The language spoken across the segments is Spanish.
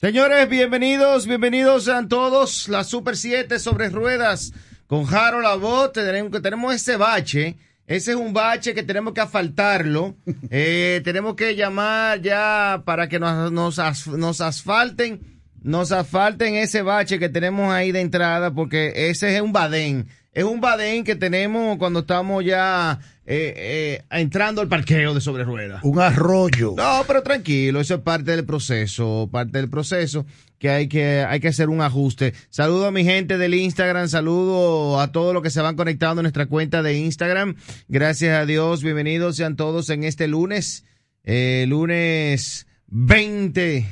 Señores, bienvenidos, bienvenidos sean todos. La Super 7 sobre ruedas con Harold Abbott. Tenemos, tenemos ese bache. Ese es un bache que tenemos que asfaltarlo. Eh, tenemos que llamar ya para que nos, nos, as- nos asfalten. Nos asfalten ese bache que tenemos ahí de entrada porque ese es un badén. Es un badén que tenemos cuando estamos ya eh, eh, entrando al parqueo de sobre ruedas. Un arroyo. No, pero tranquilo, eso es parte del proceso, parte del proceso que hay que hay que hacer un ajuste. Saludo a mi gente del Instagram, saludo a todos los que se van conectando a nuestra cuenta de Instagram. Gracias a Dios, bienvenidos sean todos en este lunes, eh, lunes 20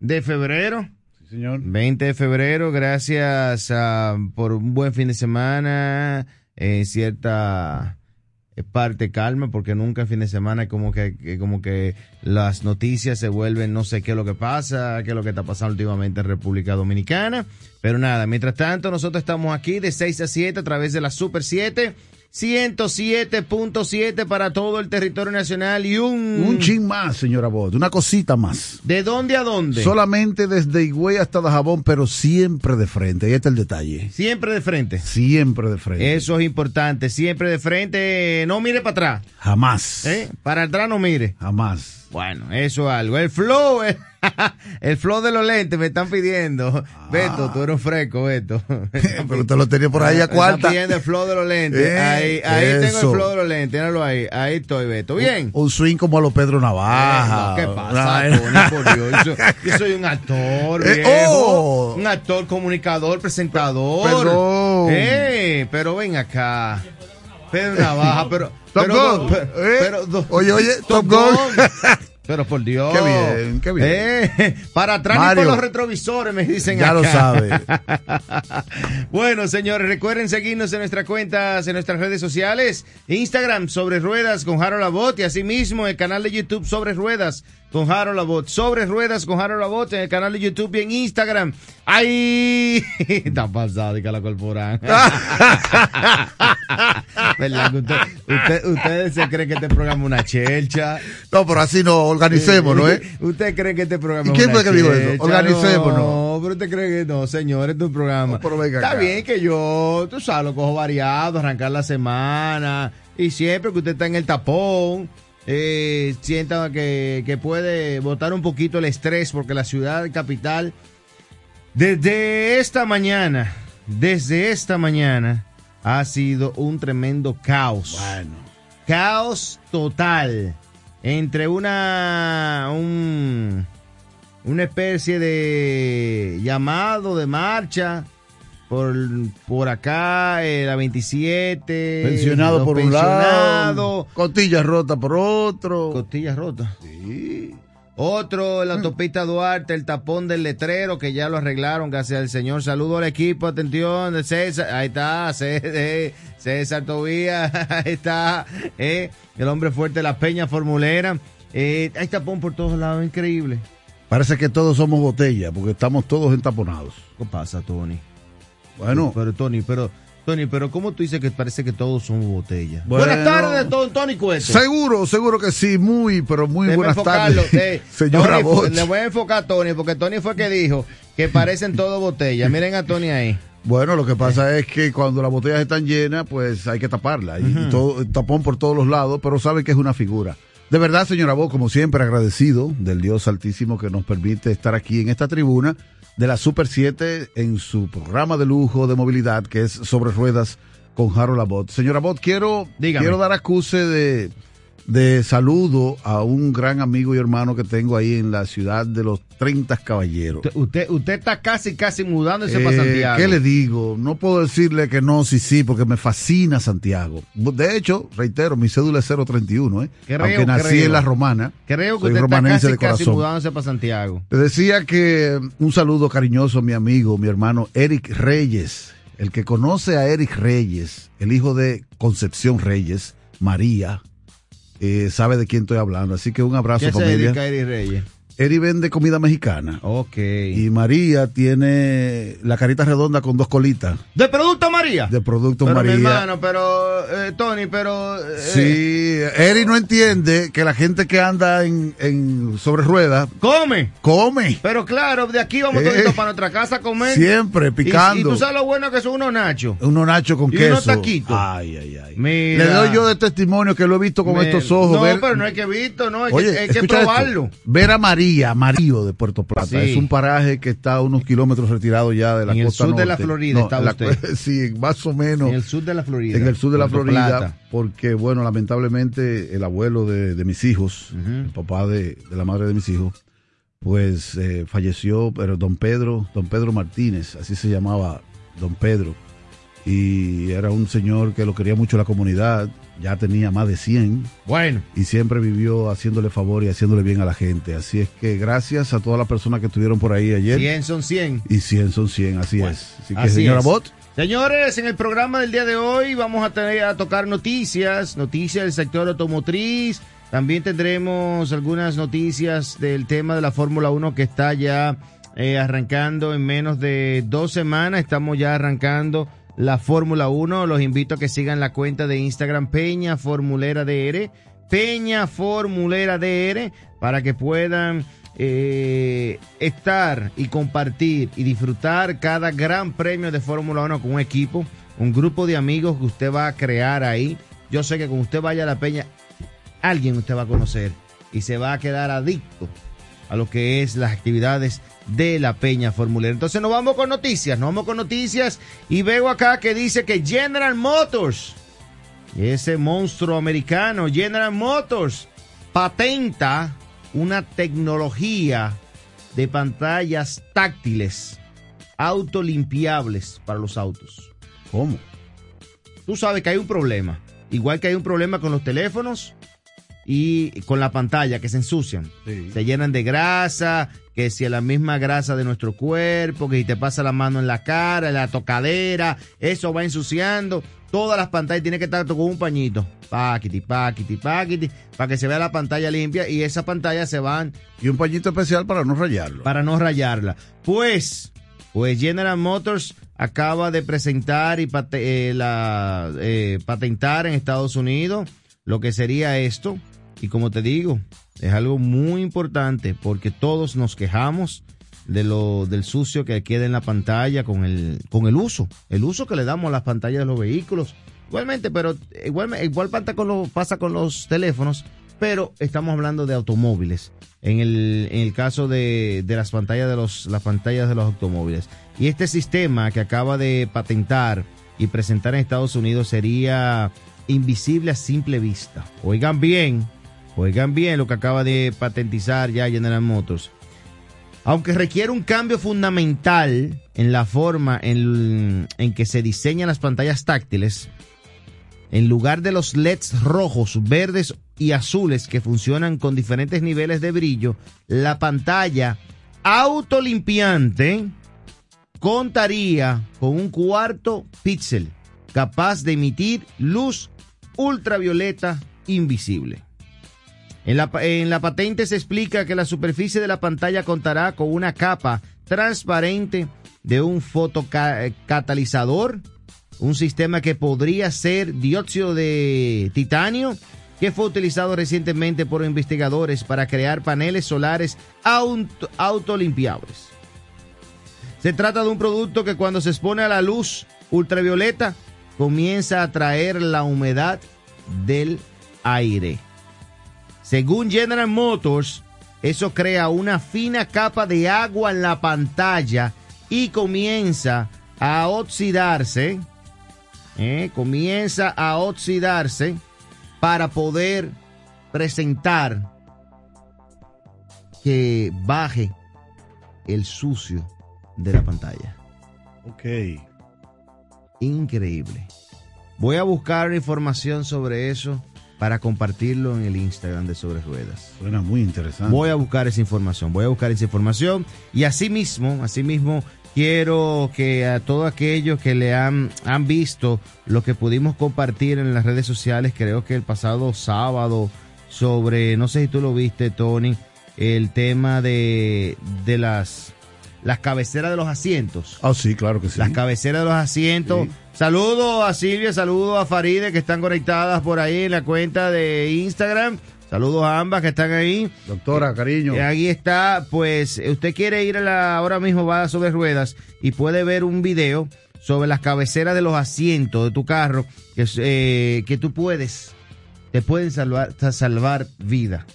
de febrero. Sí, señor. 20 de febrero, gracias ah, por un buen fin de semana, eh, cierta parte calma, porque nunca fin de semana como que, que como que las noticias se vuelven, no sé qué es lo que pasa, qué es lo que está pasando últimamente en República Dominicana. Pero nada, mientras tanto, nosotros estamos aquí de 6 a 7 a través de la Super 7. 107.7 para todo el territorio nacional y un... Un chin más, señora Bot, una cosita más. ¿De dónde a dónde? Solamente desde Higüey hasta Dajabón, pero siempre de frente. Ahí está el detalle. Siempre de frente. Siempre de frente. Eso es importante, siempre de frente, no mire para atrás, Jamás. ¿eh? Para atrás no mire. Jamás. Bueno, eso es algo. El flow, el, el flow de los lentes me están pidiendo. Beto, tú eres un fresco, Beto. pero usted lo tenía por ahí a cuarta. están pidiendo el flow de los lentes. Eh, ahí ahí tengo el flow de los lentes, míralo ahí. Ahí estoy, Beto. Bien. Un swing como a los Pedro Navaja. Eh, no, ¿Qué pasa. Tony? Por Dios, yo, yo soy un actor, Eh, viejo. oh. Un actor, comunicador, presentador. Perdón. Eh, pero ven acá. Pedro Navaja, pero. Top pero, Gun. pero, Eh, pero- do- oye, oye, Top Top Gun. Gun. Pero por Dios. Qué bien, qué bien. Eh, para atrás ni Mario. por los retrovisores me dicen Ya lo sabe. bueno, señores, recuerden seguirnos en nuestras cuentas, en nuestras redes sociales. Instagram, Sobre Ruedas con Harold Labot y asimismo el canal de YouTube Sobre Ruedas con Harold Labot. Sobre Ruedas con Harold Labot en el canal de YouTube y en Instagram. ¡Ay! Está pasado, que la corporan. ¿Verdad que usted- usted- ustedes se creen que este programa es una chelcha. No, pero así no, organicémonos, ¿eh? ¿Usted cree que este programa ¿Y es quién una fue que dijo eso? chelcha? Organicémonos. No, pero usted cree que no, señor, este es un programa. No, pero venga Está acá. bien que yo, tú sabes, lo cojo variado, arrancar la semana. Y siempre que usted está en el tapón, eh, sienta que, que puede botar un poquito el estrés, porque la ciudad capital, desde esta mañana, desde esta mañana, ha sido un tremendo caos Bueno. caos total entre una un, una especie de llamado de marcha por, por acá eh, la 27 Pensionado por un lado. Costillas rotas por otro. costillas rotas Sí. otro, la autopista Duarte, el tapón del letrero, que ya lo arreglaron, gracias al señor. Saludo al equipo, atención, de César, ahí está, César, César Tobías, ahí está, eh, el hombre fuerte de la Peña Formulera. Eh, hay tapón por todos lados, increíble. Parece que todos somos botella, porque estamos todos entaponados. ¿Qué pasa, Tony? Bueno, Pero, Tony, pero, Tony, pero ¿cómo tú dices que parece que todos somos botellas? Bueno. Buenas tardes, don Tony Cueto. seguro, seguro que sí, muy, pero muy Déjeme buenas enfocarlo, tardes. eh. Señora Tony. Le voy a enfocar a Tony, porque Tony fue que dijo que parecen todo botellas. Miren a Tony ahí. Bueno, lo que pasa es que cuando las botellas están llenas, pues hay que taparla. Y todo, tapón por todos los lados, pero sabe que es una figura. De verdad, señora Bo, como siempre, agradecido del Dios Altísimo que nos permite estar aquí en esta tribuna de la Super 7 en su programa de lujo de movilidad que es Sobre Ruedas con Harold Abbott. Señora Abbott, quiero, Dígame. quiero dar acuse de, de saludo a un gran amigo y hermano que tengo ahí en la ciudad de los 30 Caballeros. Usted, usted, está casi, casi mudándose Eh, para Santiago. ¿Qué le digo? No puedo decirle que no, sí, sí, porque me fascina Santiago. De hecho, reitero, mi cédula es 031, ¿eh? Creo, Aunque nací creo. en la romana. Creo que soy usted está casi, de casi mudándose para Santiago. Te decía que un saludo cariñoso a mi amigo, mi hermano Eric Reyes. El que conoce a Eric Reyes, el hijo de Concepción Reyes, María, eh, sabe de quién estoy hablando. Así que un abrazo, ¿Qué se familia. dedica Eric Reyes? Eri vende comida mexicana. Ok. Y María tiene la carita redonda con dos colitas. ¿De Producto María? De Producto pero, María. Mi hermano, pero, eh, Tony, pero. Eh, sí, Eri no entiende que la gente que anda en, en sobre ruedas. ¡Come! ¡Come! Pero claro, de aquí vamos eh, todos para nuestra casa a comer. Siempre, picando. Y, y, tú sabes lo bueno que son unos nachos. Unos nachos con y queso. unos taquitos. Ay, ay, ay. Mira. Le doy yo de testimonio que lo he visto con estos ojos. No, ver, pero no hay que visto, no, hay oye, que, hay que probarlo. Esto, ver a María, Marío de Puerto Plata. Sí. Es un paraje que está a unos kilómetros retirado ya de la en costa el sur norte. de la Florida no, está la, usted. Sí, más o menos. En el sur de la Florida. En el sur de la Florida, Plata. porque bueno, lamentablemente el abuelo de, de mis hijos, uh -huh. el papá de, de, la madre de mis hijos, pues eh, falleció, pero don Pedro, don Pedro Martínez, así se llamaba don Pedro, y era un señor que lo quería mucho la comunidad, ya tenía más de 100. Bueno. Y siempre vivió haciéndole favor y haciéndole bien a la gente. Así es que gracias a todas las personas que estuvieron por ahí ayer. 100 son 100. Y 100 son 100, así bueno, es. Así que, así señora es. Bot. Señores, en el programa del día de hoy vamos a tener a tocar noticias, noticias del sector automotriz. También tendremos algunas noticias del tema de la Fórmula 1 que está ya eh, arrancando en menos de dos semanas. Estamos ya arrancando la Fórmula 1. Los invito a que sigan la cuenta de Instagram Peña Formulera DR, Peña Formulera DR, para que puedan eh, estar y compartir y disfrutar cada gran premio de Fórmula 1 con un equipo, un grupo de amigos que usted va a crear ahí. Yo sé que cuando usted vaya a la Peña, alguien usted va a conocer y se va a quedar adicto a lo que es las actividades de la Peña Formulera. Entonces nos vamos con noticias, nos vamos con noticias y veo acá que dice que General Motors, ese monstruo americano, General Motors, patenta una tecnología de pantallas táctiles autolimpiables para los autos. ¿Cómo? Tú sabes que hay un problema, igual que hay un problema con los teléfonos y con la pantalla que se ensucian, Sí. se llenan de grasa, que si es la misma grasa de nuestro cuerpo, que si te pasa la mano en la cara, en la tocadera, eso va ensuciando. Todas las pantallas tienen que estar con un pañito, paquiti, paquiti, paquiti, para que se vea la pantalla limpia y esas pantallas se van Y un pañito especial para no rayarlo. para no rayarla. Pues, pues General Motors acaba de presentar y eh, la, eh, patentar en Estados Unidos lo que sería esto. Y como te digo, es algo muy importante porque todos nos quejamos de lo del sucio que queda en la pantalla con el con el uso, el uso que le damos a las pantallas de los vehículos. Igualmente, pero igual igual pasa con los pasa con los teléfonos, pero estamos hablando de automóviles. En el, en el caso de, de las pantallas de los las pantallas de los automóviles. Y este sistema que acaba de patentar y presentar en Estados Unidos sería invisible a simple vista. Oigan bien, oigan bien lo que acaba de patentizar ya General Motors. Aunque requiere un cambio fundamental en la forma en, en que se diseñan las pantallas táctiles, en lugar de los LEDs rojos, verdes y azules que funcionan con diferentes niveles de brillo, la pantalla autolimpiante contaría con un cuarto píxel capaz de emitir luz ultravioleta invisible. En la, en la patente se explica que la superficie de la pantalla contará con una capa transparente de un fotocatalizador, un sistema que podría ser dióxido de titanio, que fue utilizado recientemente por investigadores para crear paneles solares auto, autolimpiables. Se trata de un producto que cuando se expone a la luz ultravioleta comienza a atraer la humedad del aire. Según General Motors, eso crea una fina capa de agua en la pantalla y comienza a oxidarse. ¿eh? Comienza a oxidarse para poder presentar que baje el sucio de la pantalla. Ok. Increíble. Voy a buscar información sobre eso para compartirlo en el Instagram de Sobre Ruedas. Suena muy interesante. Voy a buscar esa información, voy a buscar esa información y asimismo, asimismo quiero que a todos aquellos que le han, han visto lo que pudimos compartir en las redes sociales, creo que el pasado sábado sobre, no sé si tú lo viste, Tony, el tema de, de las, las cabeceras de los asientos. Ah, sí, claro que sí. Las cabeceras de los asientos. Sí. Saludos a Silvia, saludos a Faride que están conectadas por ahí en la cuenta de Instagram. Saludos a ambas que están ahí. Doctora, cariño. Y ahí está, pues usted quiere ir a la, ahora mismo va sobre ruedas y puede ver un video sobre las cabeceras de los asientos de tu carro que, eh, que tú puedes, te pueden salvar, salvar vida.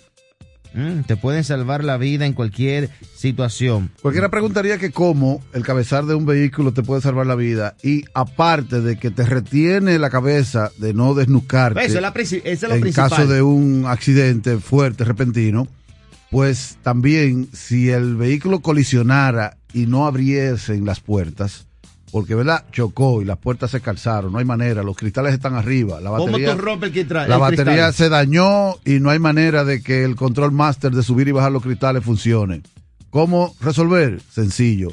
Mm, te pueden salvar la vida en cualquier situación. Cualquiera preguntaría que cómo el cabezal de un vehículo te puede salvar la vida y aparte de que te retiene la cabeza de no desnucarte Eso es, la, eso es lo en principal. caso de un accidente fuerte, repentino, pues también si el vehículo colisionara y no abriesen las puertas, porque verdad chocó y las puertas se calzaron, no hay manera, los cristales están arriba, la ¿Cómo batería, tú rompes el, cristal- la el batería cristal? se dañó y no hay manera de que el control master de subir y bajar los cristales funcione. ¿Cómo resolver? Sencillo.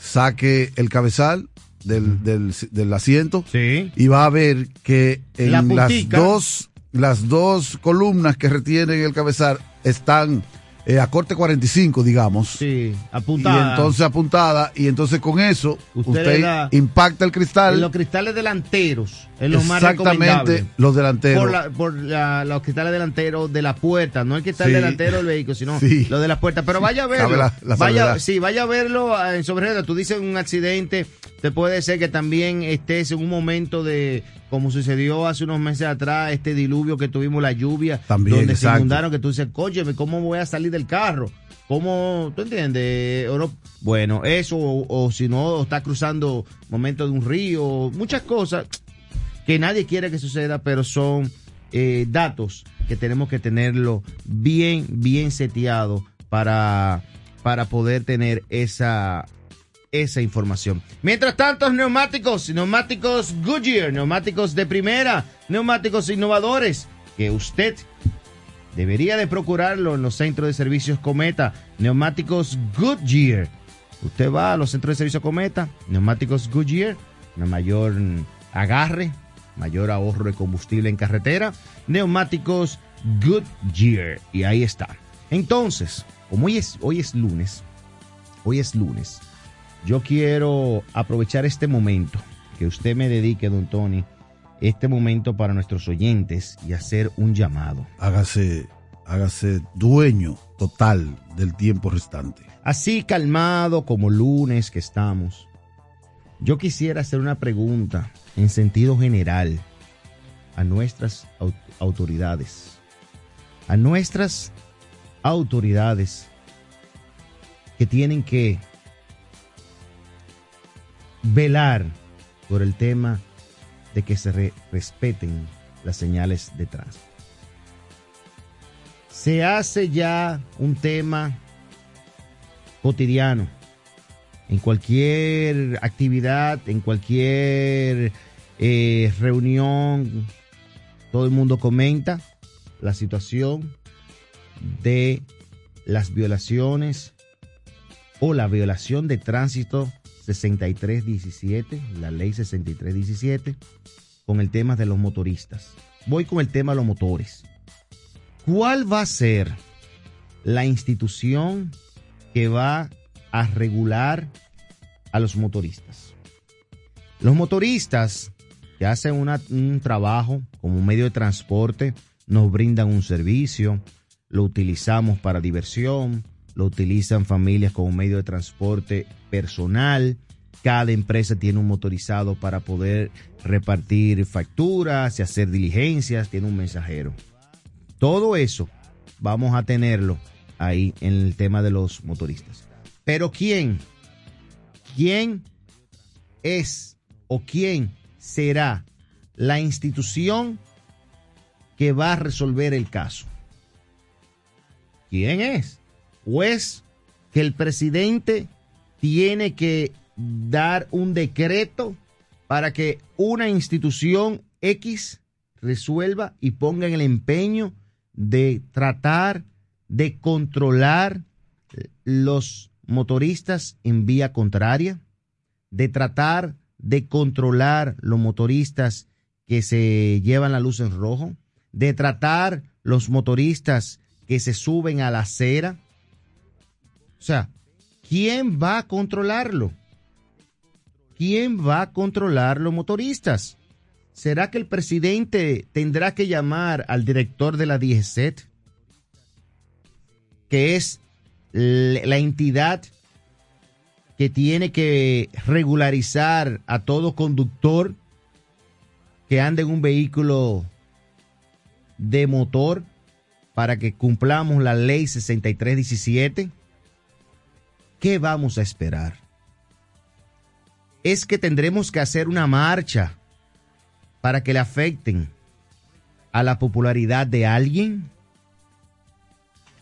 Saque el cabezal del, del, del asiento Sí. y va a ver que en La las dos, las dos columnas que retienen el cabezal están eh, a corte 45, digamos. Sí, Y apuntada. entonces apuntada, y entonces con eso Usted impacta el en cristal. los cristales delanteros es lo más exactamente los delanteros. Por, la- por la- los cristales delanteros de la puerta, no el cristal Sí. delantero del vehículo, sino Sí. los de la puerta. Pero vaya a verlo. Vaya, sí, vaya a verlo ah, en sobre Tú dices un accidente, te puede ser que también estés en un momento de, como sucedió hace unos meses atrás, este diluvio que tuvimos, la lluvia, También, donde se inundaron, que tú dices, cóyeme, ¿cómo voy a salir del carro? ¿Cómo, tú entiendes? Bueno, eso, o, o si no, o está cruzando momentos de un río, muchas cosas que nadie quiere que suceda, pero son eh, datos que tenemos que tenerlo bien, bien seteado para, para poder tener esa, esa información. Mientras tanto, neumáticos, neumáticos Goodyear, neumáticos de primera, neumáticos innovadores, que usted debería de procurarlo en los centros de servicios Cometa, neumáticos Goodyear. Usted va a los centros de servicio Cometa, neumáticos Goodyear, mayor agarre, mayor ahorro de combustible en carretera, neumáticos Goodyear. Y ahí está. Entonces, como hoy es, hoy es lunes, hoy es lunes, yo quiero aprovechar este momento que usted me dedique, don Tony, este momento para nuestros oyentes y hacer un llamado. Hágase, hágase dueño total del tiempo restante. Así calmado como lunes que estamos, yo quisiera hacer una pregunta en sentido general a nuestras au- autoridades, a nuestras autoridades que tienen que velar por el tema de que se re- respeten las señales de tránsito. Se hace ya un tema cotidiano. En cualquier actividad, en cualquier eh, reunión, todo el mundo comenta la situación de las violaciones o la violación de tránsito 6317, la ley 6317, con el tema de los motoristas. Voy con el tema de los motores. ¿Cuál va a ser la institución que va a regular a los motoristas? Los motoristas que hacen un trabajo como medio de transporte nos brindan un servicio, lo utilizamos para diversión, lo utilizan familias como medio de transporte personal. Cada empresa tiene un motorizado para poder repartir facturas y hacer diligencias, tiene un mensajero. Todo eso vamos a tenerlo ahí en el tema de los motoristas. Pero ¿quién? ¿Quién es o quién será la institución que va a resolver el caso? ¿Quién es? ¿O es que el presidente tiene que dar un decreto para que una institución X resuelva y ponga en el empeño de tratar de controlar los motoristas en vía contraria, de tratar de controlar los motoristas que se llevan la luz en rojo, de tratar los motoristas que se suben a la acera, O sea, ¿quién va a controlarlo? ¿Quién va a controlar los motoristas? ¿Será que el presidente tendrá que llamar al director de la DGCET? Que es la entidad que tiene que regularizar a todo conductor que ande en un vehículo de motor para que cumplamos la ley 6317? ¿Qué vamos a esperar? Es que tendremos que hacer una marcha para que le afecten a la popularidad de alguien.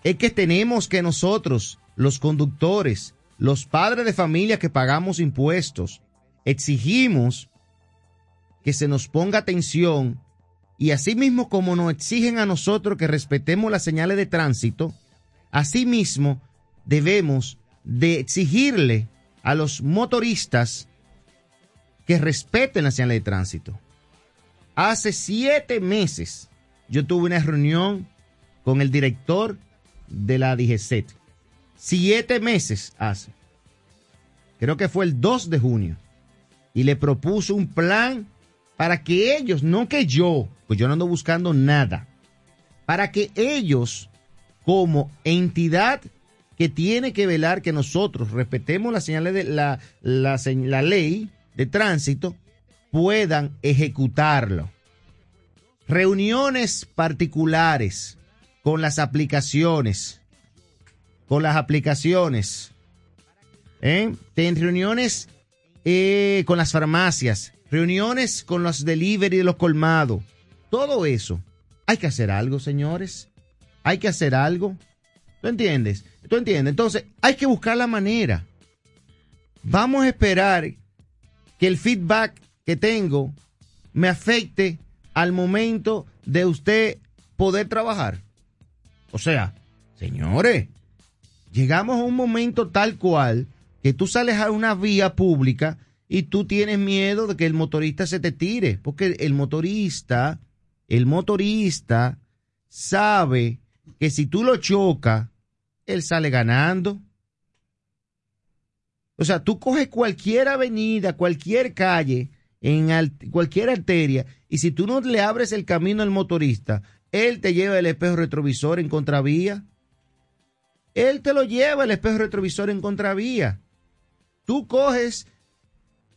Es que tenemos que nosotros, los conductores, los padres de familia que pagamos impuestos, exigimos que se nos ponga atención y asimismo como nos exigen a nosotros que respetemos las señales de tránsito, asimismo debemos de exigirle a los motoristas que respeten las señales de tránsito. Hace siete meses yo tuve una reunión con el director de la DGCET. Siete meses hace. Creo que fue el 2 de junio. Y le propuso un plan para que ellos, no que yo, pues yo no ando buscando nada, para que ellos, como entidad que tiene que velar que nosotros respetemos las señales de la, la, ley de tránsito, puedan ejecutarlo. Reuniones particulares con las aplicaciones, con las aplicaciones, ¿eh? reuniones eh, con las farmacias, reuniones con los delivery de los colmados, todo eso. Hay que hacer algo, señores. Hay que hacer algo. ¿Tú entiendes? ¿Tú entiendes? Entonces, hay que buscar la manera. Vamos a esperar que el feedback que tengo me afecte al momento de usted poder trabajar. O sea, señores, llegamos a un momento tal cual que tú sales a una vía pública y tú tienes miedo de que el motorista se te tire, porque el motorista, el motorista sabe que si tú lo chocas, él sale ganando. O sea, tú coges cualquier avenida, cualquier calle, en cualquier arteria, y si tú no le abres el camino al motorista, él te lleva el espejo retrovisor en contravía. Él te lo lleva el espejo retrovisor en contravía. Tú coges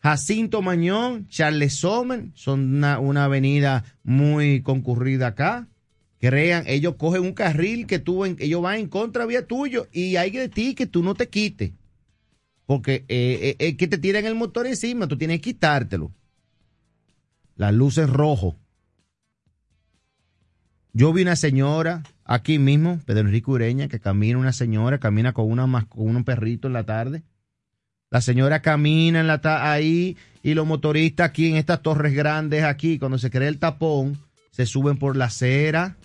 Jacinto Mañón, Charles Sommer, son una, una, avenida muy concurrida acá. Crean, ellos cogen un carril que tú, ellos van en contravía tuyo y hay de ti que tú no te quites. Porque eh, eh, es que te tiran el motor encima, tú tienes que quitártelo. Las luces rojo. Yo vi una señora aquí mismo, Pedro Enrique Ureña, que camina una señora, camina con, una, con un perrito en la tarde. La señora camina en la ahí y los motoristas aquí en estas torres grandes aquí, cuando se crea el tapón, se suben por la acera,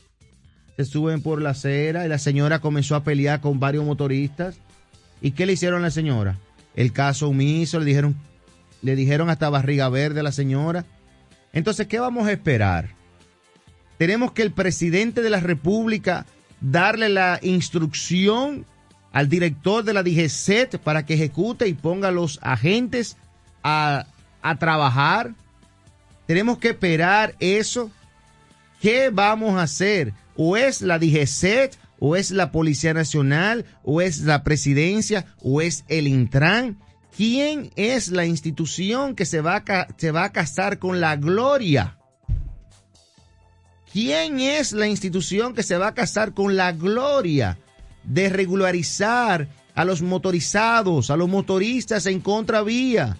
se suben por la acera y la señora comenzó a pelear con varios motoristas. ¿Y qué le hicieron a la señora? el caso omiso, le dijeron, le dijeron hasta barriga verde a la señora. Entonces, ¿qué vamos a esperar? Tenemos que el presidente de la República darle la instrucción al director de la DGCET para que ejecute y ponga a los agentes a, a trabajar. Tenemos que esperar eso. ¿Qué vamos a hacer? ¿O es la DGCET o es la Policía Nacional, o es la Presidencia, o es el Intran. ¿Quién es la institución que se va a, casar con la gloria? ¿Quién es la institución que se va a casar con la gloria de regularizar a los motorizados, a los motoristas en contravía,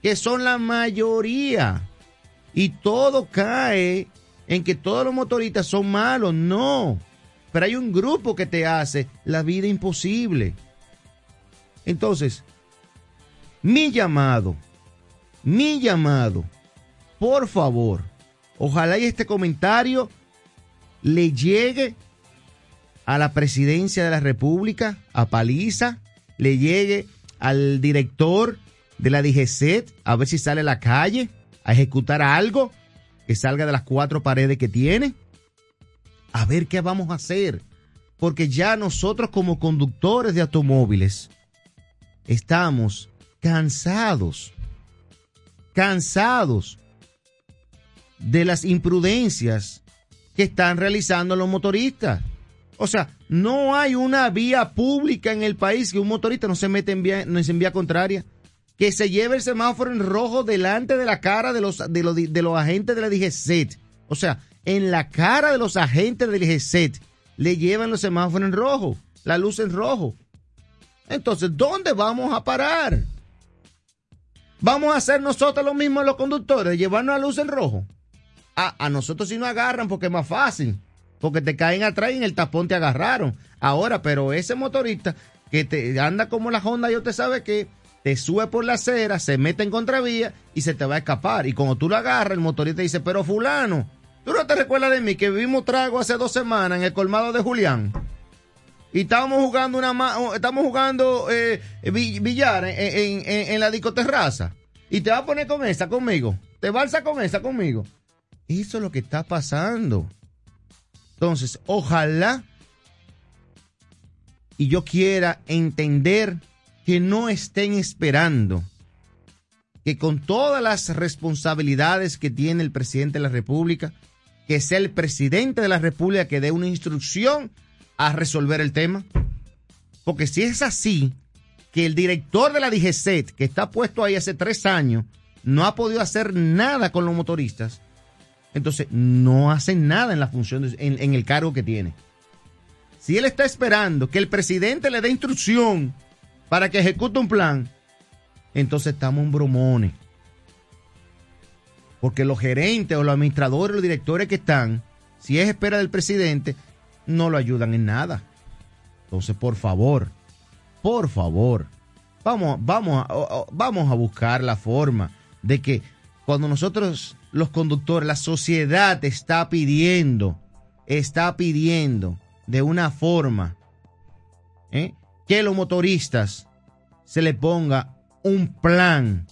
que son la mayoría? Y todo cae en que todos los motoristas son malos. No, pero hay un grupo que te hace la vida imposible. Entonces, mi llamado, mi llamado, por favor, ojalá y este comentario le llegue a la presidencia de la República, a Paliza, le llegue al director de la DGCET, a ver si sale a la calle a ejecutar algo que salga de las cuatro paredes que tiene a ver qué vamos a hacer. porque ya nosotros como conductores de automóviles estamos cansados, cansados de las imprudencias que están realizando los motoristas. O sea, no hay una vía pública en el país que un motorista no se mete en vía, no se en vía contraria. Que se lleve el semáforo en rojo delante de la cara de los, de los, de los agentes de la DGCET. O sea, en la cara de los agentes del DGCET le llevan los semáforos en rojo, la luz en rojo. Entonces, ¿dónde vamos a parar? ¿Vamos a hacer nosotros lo mismo los conductores, llevarnos la luz en rojo? A, a nosotros sí nos agarran porque es más fácil porque te caen atrás y en el tapón te agarraron. Ahora, pero ese motorista que te anda como la Honda, yo te sabe que te sube por la acera, se mete en contravía y se te va a escapar. Y cuando tú lo agarras, el motorista dice, pero fulano, tú no te recuerdas de mí que vivimos trago hace dos semanas en el colmado de Julián. Y estábamos jugando una estamos jugando eh, billar en, en, la discoterraza. Y te va a poner con esa conmigo. Te balsa con esa conmigo. Eso es lo que está pasando. Entonces, ojalá y yo quiera entender que no estén esperando que con todas las responsabilidades que tiene el presidente de la República, que sea el presidente de la República que dé una instrucción a resolver el tema. Porque si es así, que el director de la DGCET, que está puesto ahí hace tres años, no ha podido hacer nada con los motoristas, entonces no hacen nada en la función, en, el cargo que tiene. Si él está esperando que el presidente le dé instrucción para que ejecute un plan, entonces estamos en bromones. Porque los gerentes o los administradores, los directores que están, si es espera del presidente, no lo ayudan en nada. Entonces, por favor, por favor, vamos, vamos, vamos a buscar la forma de que cuando nosotros los conductores, la sociedad está pidiendo, está pidiendo de una forma ¿eh? Que los motoristas se le ponga un plan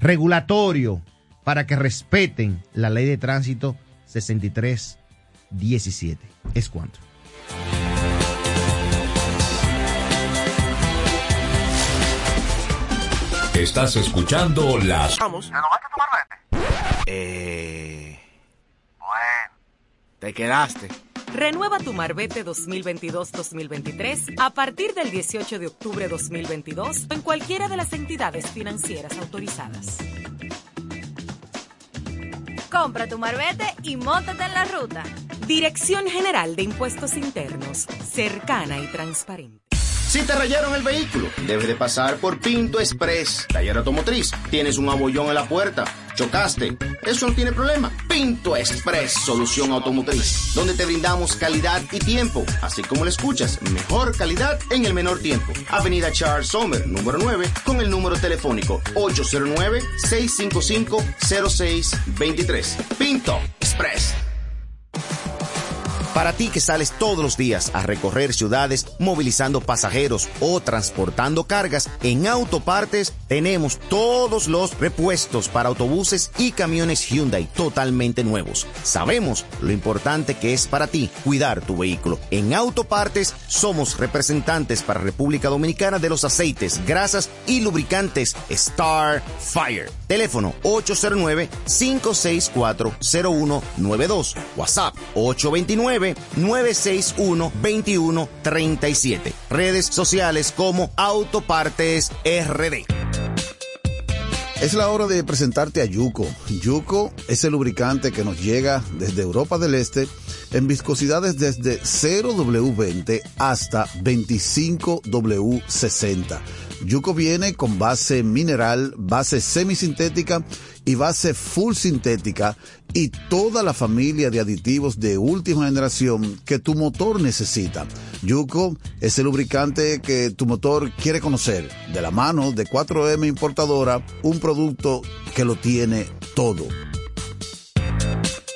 regulatorio para que respeten la ley de tránsito 6317. Es cuanto. Estás escuchando las... Vamos. Eh... Bueno, te quedaste. Renueva tu Marbete 2022-2023 a partir del 18 de octubre 2022 en cualquiera de las entidades financieras autorizadas. Compra tu Marbete y móntate en la ruta. Dirección General de Impuestos Internos, cercana y transparente. Si te rayaron el vehículo, debes de pasar por Pinto Express, taller automotriz. Tienes un abollón en la puerta, chocaste, eso no tiene problema. Pinto Express, solución automotriz, donde te brindamos calidad y tiempo, así como lo escuchas, mejor calidad en el menor tiempo. Avenida Charles Sommer, número 9, con el número telefónico 809-655-0623. Pinto Express. Para ti que sales todos los días a recorrer ciudades movilizando pasajeros o transportando cargas, en Autopartes tenemos todos los repuestos para autobuses y camiones Hyundai totalmente nuevos. Sabemos lo importante que es para ti cuidar tu vehículo. En Autopartes somos representantes para República Dominicana de los aceites, grasas y lubricantes Star Fire. Teléfono 809-564-0192. WhatsApp 829 961-2137. Redes sociales como Autopartes RD. Es la hora de presentarte a Yuko. Yuko es el lubricante que nos llega desde Europa del Este en viscosidades desde 0W20 hasta 25W60 Yuko viene con base mineral, base semisintética y base full sintética y toda la familia de aditivos de última generación que tu motor necesita. Yuko es el lubricante que tu motor quiere conocer. De la mano de 4M Importadora, un producto que lo tiene todo.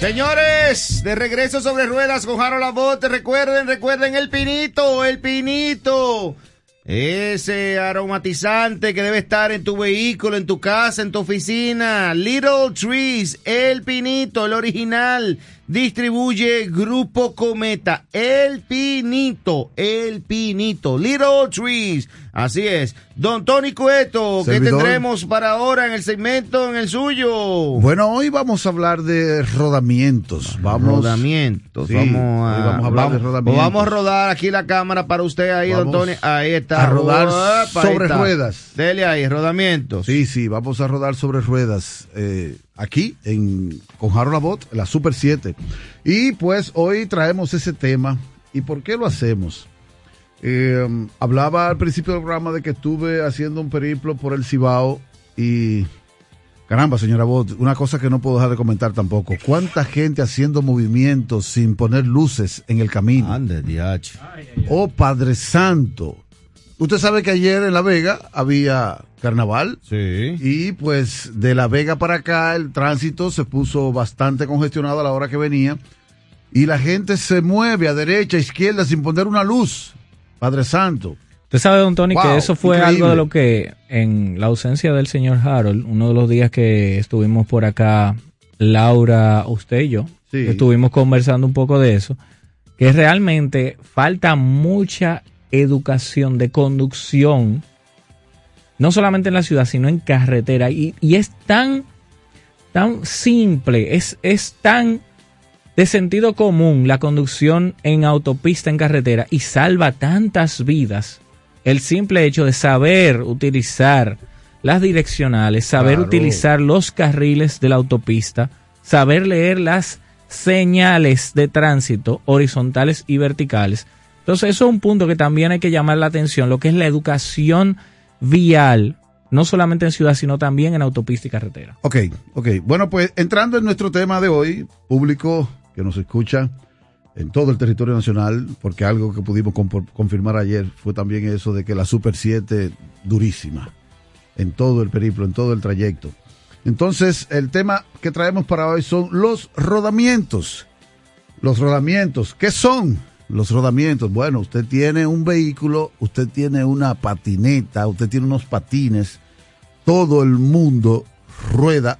Señores, de regreso sobre ruedas con Harold Abbott. Recuerden, recuerden el pinito, el pinito. Ese aromatizante que debe estar en tu vehículo, en tu casa, en tu oficina. Little Trees, el pinito, el original. Distribuye Grupo Cometa. El pinito, el pinito. Little Trees. Así es. Don Tony Cueto, ¿qué Servidor. tendremos para ahora en el segmento, en el suyo? Bueno, hoy vamos a hablar de rodamientos. Vamos, rodamientos. Sí, vamos, a, vamos a hablar de rodamientos. Vamos a rodar aquí la cámara para usted ahí, don Tony. Ahí está. a rodar Opa, sobre ruedas. Dele ahí, rodamientos. Sí, sí, vamos a rodar sobre ruedas eh, aquí en con Harold Abbott, la Super 7. Y pues hoy traemos ese tema. ¿Y por qué lo hacemos? Eh, hablaba al principio del programa de que estuve haciendo un periplo por el Cibao y caramba, señora Abbott, una cosa que no puedo dejar de comentar tampoco. ¿Cuánta gente haciendo movimientos sin poner luces en el camino? Ande, diache. Oh, Padre Santo. Usted sabe que ayer en La Vega había carnaval. Sí. Y pues de La Vega para acá el tránsito se puso bastante congestionado a la hora que venía. Y la gente se mueve a derecha, a izquierda sin poner una luz. Padre Santo. Usted sabe, don Tony, Wow, que eso fue increíble. algo de lo que en la ausencia del señor Harold, uno de los días que estuvimos por acá, Laura, usted y yo, Sí. estuvimos conversando un poco de eso, que realmente falta mucha educación de conducción, no solamente en la ciudad, sino en carretera. Y, y es tan, tan simple, es, es tan de sentido común la conducción en autopista, en carretera, y salva tantas vidas. El simple hecho de saber utilizar las direccionales, saber Claro. utilizar los carriles de la autopista, saber leer las señales de tránsito horizontales y verticales. Entonces, eso es un punto que también hay que llamar la atención, lo que es la educación vial, no solamente en ciudad, sino también en autopista y carretera. Ok, ok. Bueno, pues entrando en nuestro tema de hoy, público que nos escucha en todo el territorio nacional, porque algo que pudimos confirmar ayer fue también eso de que la Super 7 durísima en todo el periplo, en todo el trayecto. Entonces, el tema que traemos para hoy son los rodamientos. Los rodamientos, ¿qué son los rodamientos? Bueno, usted tiene un vehículo, usted tiene una patineta, usted tiene unos patines, todo el mundo rueda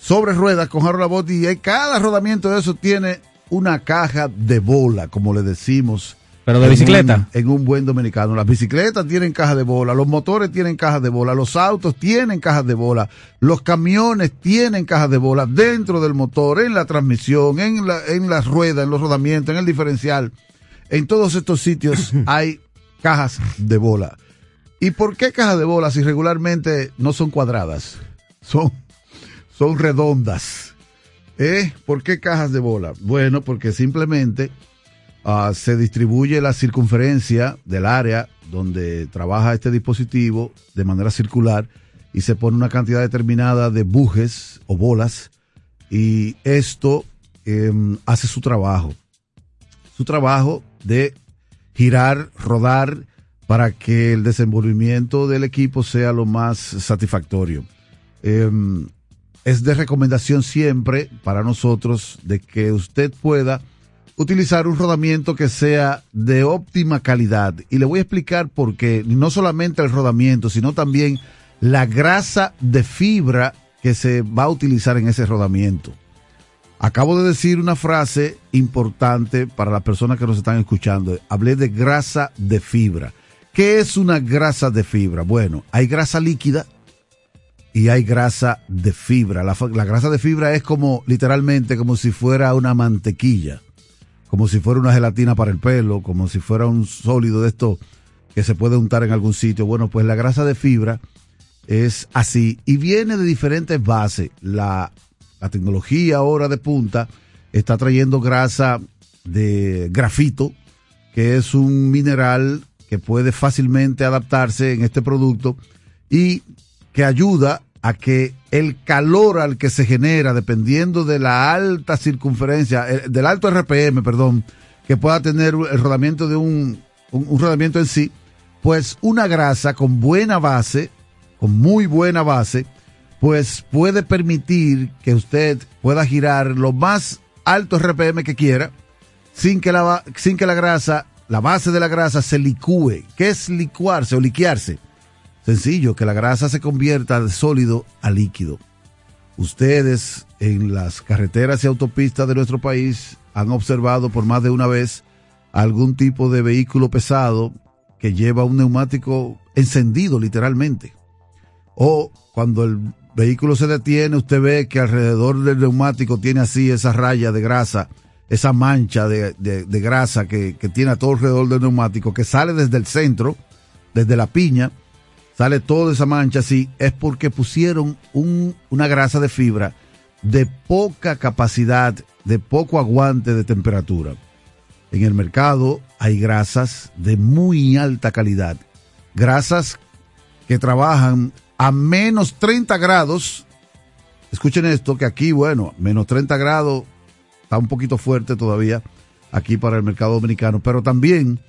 sobre ruedas con Harold Abbott y cada rodamiento de eso tiene una caja de bola, como le decimos. Pero de en bicicleta. un- en un buen dominicano. Las bicicletas tienen cajas de bola, los motores tienen cajas de bola, los autos tienen cajas de bola, los camiones tienen cajas de bola dentro del motor, en la transmisión, en la, en las ruedas, en los rodamientos, en el diferencial. En todos estos sitios hay cajas de bola. ¿Y por qué cajas de bola si regularmente no son cuadradas? Son, son redondas. ¿Eh? ¿Por qué cajas de bola? Bueno, porque simplemente ah, se distribuye la circunferencia del área donde trabaja este dispositivo de manera circular y se pone una cantidad determinada de bujes o bolas y esto em, hace su trabajo. Su trabajo de girar, rodar para que el desenvolvimiento del equipo sea lo más satisfactorio. Em, es de recomendación siempre para nosotros de que usted pueda utilizar un rodamiento que sea de óptima calidad. Y le voy a explicar por qué. No solamente el rodamiento, sino también la grasa de fibra que se va a utilizar en ese rodamiento. Acabo de decir una frase importante para las personas que nos están escuchando. Hablé de grasa de fibra. ¿Qué es una grasa de fibra? Bueno, hay grasa líquida y hay grasa de fibra. La, la grasa de fibra es como literalmente como si fuera una mantequilla, como si fuera una gelatina para el pelo, como si fuera un sólido de esto que se puede untar en algún sitio. Bueno, pues la grasa de fibra es así y viene de diferentes bases. La tecnología ahora de punta está trayendo grasa de grafito, que es un mineral que puede fácilmente adaptarse en este producto y que ayuda a que el calor al que se genera, dependiendo de la alta circunferencia, eh, del alto RPM, perdón, que pueda tener el rodamiento de un, un, rodamiento en sí, pues una grasa con buena base, con muy buena base, pues puede permitir que usted pueda girar lo más alto RPM que quiera sin que la, sin que la grasa, la base de la grasa se licúe. ¿Qué es licuarse o liquearse? Sencillo, que la grasa se convierta de sólido a líquido. Ustedes en las carreteras y autopistas de nuestro país han observado por más de una vez algún tipo de vehículo pesado que lleva un neumático encendido literalmente. O cuando el vehículo se detiene, usted ve que alrededor del neumático tiene así esa raya de grasa, esa mancha de, de, de grasa que, que, tiene a todo alrededor del neumático, que sale desde el centro, desde la piña, sale toda esa mancha así, es porque pusieron un, una grasa de fibra de poca capacidad, de poco aguante de temperatura. En el mercado hay grasas de muy alta calidad, grasas que trabajan a menos 30 grados. Escuchen esto, que aquí, bueno, menos 30 grados está un poquito fuerte todavía aquí para el mercado dominicano, pero también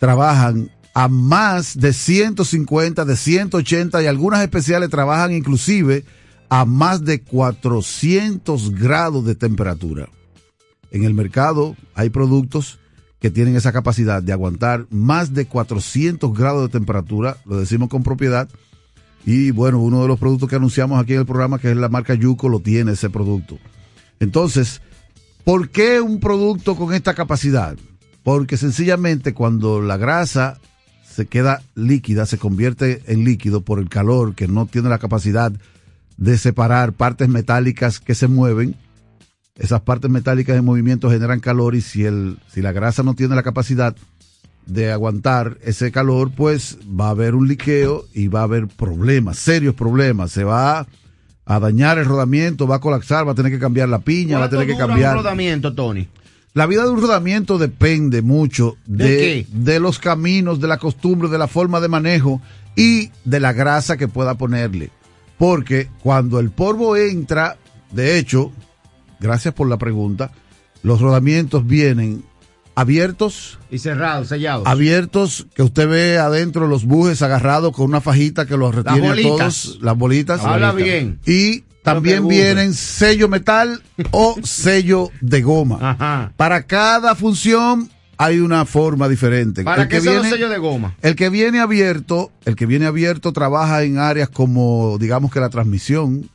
trabajan a más de 150, de 180 y algunas especiales trabajan inclusive a más de 400 grados de temperatura. En el mercado hay productos que tienen esa capacidad de aguantar más de 400 grados de temperatura, lo decimos con propiedad. Y bueno, uno de los productos que anunciamos aquí en el programa, que es la marca Yuko, lo tiene ese producto. Entonces, ¿por qué un producto con esta capacidad? Porque sencillamente cuando la grasa se queda líquida, se convierte en líquido por el calor que no tiene la capacidad de separar partes metálicas que se mueven, esas partes metálicas en movimiento generan calor y si, el, si la grasa no tiene la capacidad de aguantar ese calor, pues va a haber un liqueo y va a haber problemas, serios problemas. Se va a dañar el rodamiento, va a colapsar, va a tener que cambiar la piña, va a tener que cambiar. un rodamiento, Tony? La vida de un rodamiento depende mucho de, de, de los caminos, de la costumbre, de la forma de manejo y de la grasa que pueda ponerle. Porque cuando el polvo entra, de hecho, gracias por la pregunta, los rodamientos vienen abiertos y cerrados, sellados. Abiertos, que usted ve adentro los bujes agarrados con una fajita que los retiene las a todos, las bolitas. Habla bien. Y también vienen sello metal o sello de goma. Ajá. Para cada función hay una forma diferente. ¿Para el qué que son los viene, sellos de goma? El que viene abierto, el que viene abierto trabaja en áreas como, digamos que la transmisión,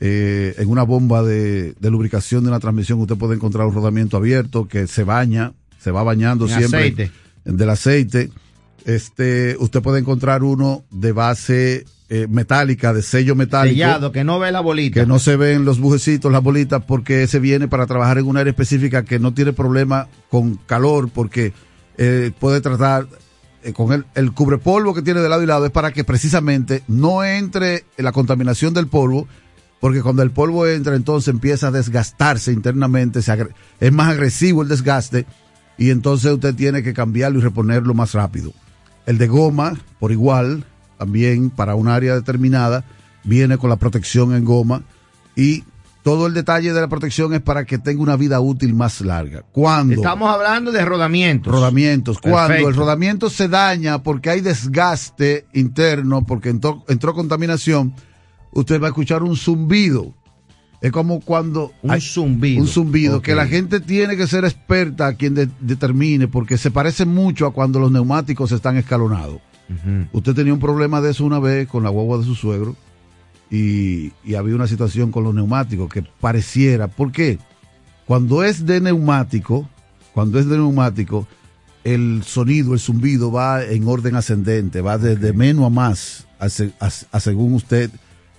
eh, en una bomba de, de, lubricación de una transmisión usted puede encontrar un rodamiento abierto que se baña, se va bañando en siempre aceite. del aceite. Este, usted puede encontrar uno de base eh, metálica, de sello metálico. Sellado, que no ve la bolita. Que no se ven los bujecitos, las bolitas, porque ese viene para trabajar en un área específica que no tiene problema con calor, porque eh, puede tratar eh, con el, el cubrepolvo que tiene de lado y lado, es para que precisamente no entre la contaminación del polvo, porque cuando el polvo entra entonces empieza a desgastarse internamente, se es más agresivo el desgaste y entonces usted tiene que cambiarlo y reponerlo más rápido. El de goma, por igual, también para un área determinada, viene con la protección en goma y todo el detalle de la protección es para que tenga una vida útil más larga. Cuando Estamos hablando de rodamientos. Rodamientos. Cuando Perfecto. el rodamiento se daña porque hay desgaste interno, porque entró, entró contaminación, usted va a escuchar un zumbido. Es como cuando un hay zumbido. un zumbido Okay. que la gente tiene que ser experta quien de- determine porque se parece mucho a cuando los neumáticos están escalonados. Usted tenía un problema de eso una vez con la guagua de su suegro y, y había una situación con los neumáticos que pareciera. ¿Por qué? Cuando es de neumático, cuando es de neumático, el sonido, el zumbido va en orden ascendente, va desde menos a más, a, se- a- a según usted,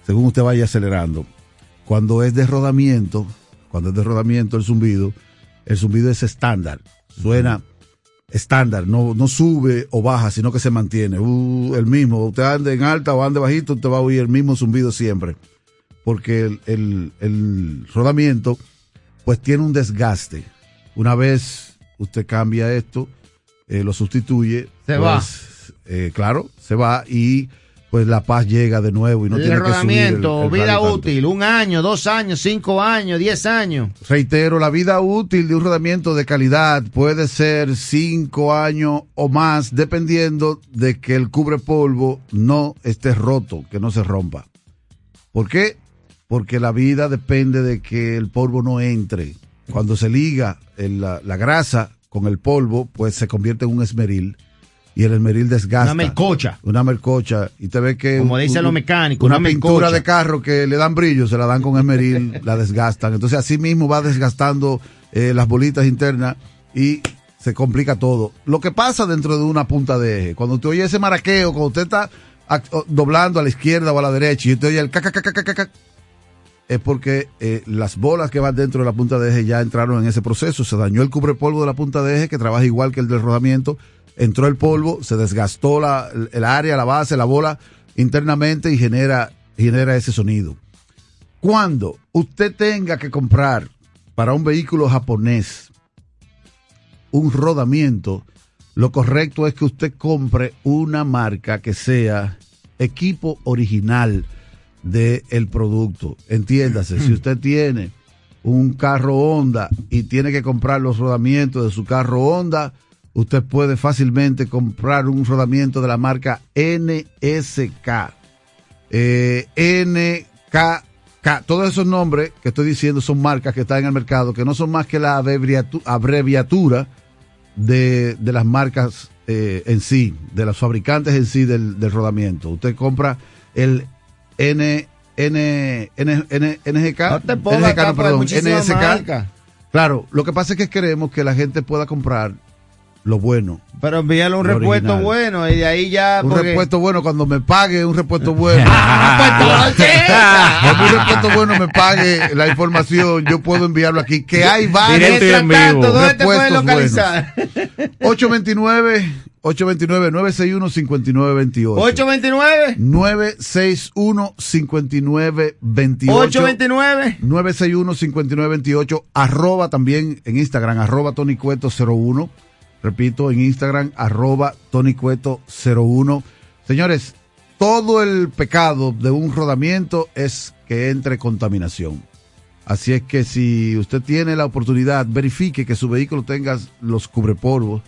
según usted vaya acelerando. Cuando es de rodamiento, cuando es de rodamiento el zumbido, el zumbido es estándar, suena estándar, no, no sube o baja, sino que se mantiene. Uh, el mismo, usted ande en alta o ande bajito, usted va a oír el mismo zumbido siempre. porque el, el- el rodamiento pues tiene un desgaste. Una vez usted cambia esto, eh, lo sustituye. Se pues, va. eh, claro, se va y pues la paz llega de nuevo y no el tiene que subir el- rodamiento, el vida tanto. útil, un año, dos años, cinco años, diez años. Reitero, la vida útil de un rodamiento de calidad puede ser cinco años o más, dependiendo de que el cubre polvo no esté roto, que no se rompa. ¿Por qué? Porque la vida depende de que el polvo no entre. Cuando se liga el- la, la grasa con el polvo, pues se convierte en un esmeril y el esmeril desgasta. Una melcocha. Una melcocha. Y te ve que. Como dicen los mecánicos, Una, una pintura de carro que le dan brillo, se la dan con esmeril, la desgastan. Entonces, así mismo va desgastando eh, las bolitas internas y se complica todo. Lo que pasa dentro de una punta de eje, cuando usted oye ese maraqueo, cuando usted está doblando a la izquierda o a la derecha y usted oye el caca, caca, caca, caca, es porque eh, las bolas que van dentro de la punta de eje ya entraron en ese proceso. Se dañó el cubrepolvo de la punta de eje, que trabaja igual que el del rodamiento. Entró el polvo, se desgastó la, el área, la base, la bola internamente y genera, genera ese sonido. Cuando usted tenga que comprar para un vehículo japonés un rodamiento, lo correcto es que usted compre una marca que sea equipo original del producto. Entiéndase, si usted tiene un carro Honda y tiene que comprar los rodamientos de su carro Honda, usted puede fácilmente comprar un rodamiento de la marca NSK. Eh, NKK. Todos esos nombres que estoy diciendo son marcas que están en el mercado, que no son más que la abreviatu- abreviatura de, de las marcas eh, en sí, de los fabricantes en sí del, del rodamiento. Usted compra el N, N, N, N, NGK, No te pongas NGK, acá, no, perdón, NSK. marcas. Claro, lo que pasa es que queremos que la gente pueda comprar lo bueno. Pero envíale un repuesto original. bueno y de ahí ya. Un porque- repuesto bueno cuando me pague un repuesto bueno. Ah. Cuando un repuesto bueno me pague la información, yo puedo enviarlo aquí. Que hay varios tanto. ¿dónde te pueden localizar? 829 829 961 5928 829 961 5928 829 961 5928 arroba también en Instagram arroba Tony Cueto 01 repito en Instagram arroba Tony Cueto 01 señores todo el pecado de un rodamiento es que entre contaminación así es que si usted tiene la oportunidad verifique que su vehículo tenga los cubrepolvos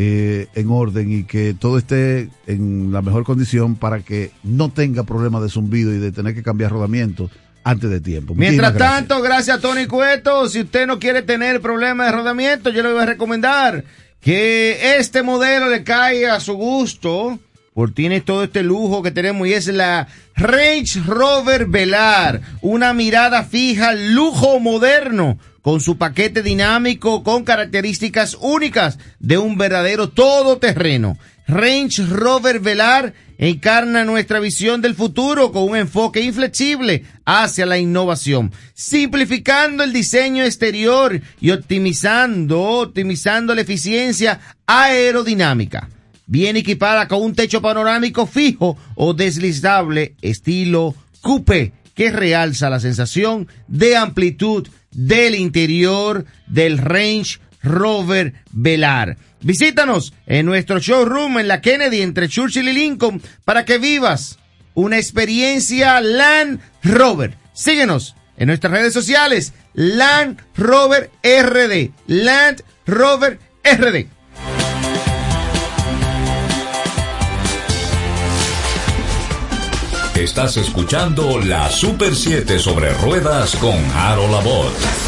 eh, en orden y que todo esté en la mejor condición para que no tenga problemas de zumbido y de tener que cambiar rodamiento antes de tiempo. Mientras gracias. tanto, gracias a Tony Cueto, si usted no quiere tener problemas de rodamiento, yo le voy a recomendar que este modelo le caiga a su gusto, porque tiene todo este lujo que tenemos y es la Range Rover Velar, una mirada fija, lujo moderno, con su paquete dinámico con características únicas de un verdadero todoterreno. Range Rover Velar encarna nuestra visión del futuro con un enfoque inflexible hacia la innovación, simplificando el diseño exterior y optimizando, optimizando la eficiencia aerodinámica. Viene equipada con un techo panorámico fijo o deslizable estilo coupé que realza la sensación de amplitud del interior del Range Rover Velar. Visítanos en nuestro showroom en la Kennedy entre Churchill y Lincoln para que vivas una experiencia Land Rover. Síguenos en nuestras redes sociales Land Rover RD. Land Rover RD. Estás escuchando la Super 7 sobre ruedas con Harold Abbott.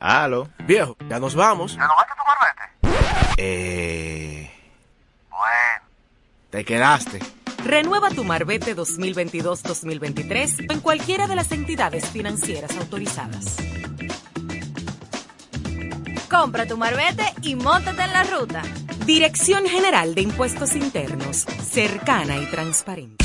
Aló. Viejo, ya nos vamos. ¿Ya no vas a tomar vete? Eh. Bueno. Te quedaste. Renueva tu Marbete 2022-2023 en cualquiera de las entidades financieras autorizadas. Compra tu marbete y móntate en la ruta. Dirección General de Impuestos Internos, cercana y transparente.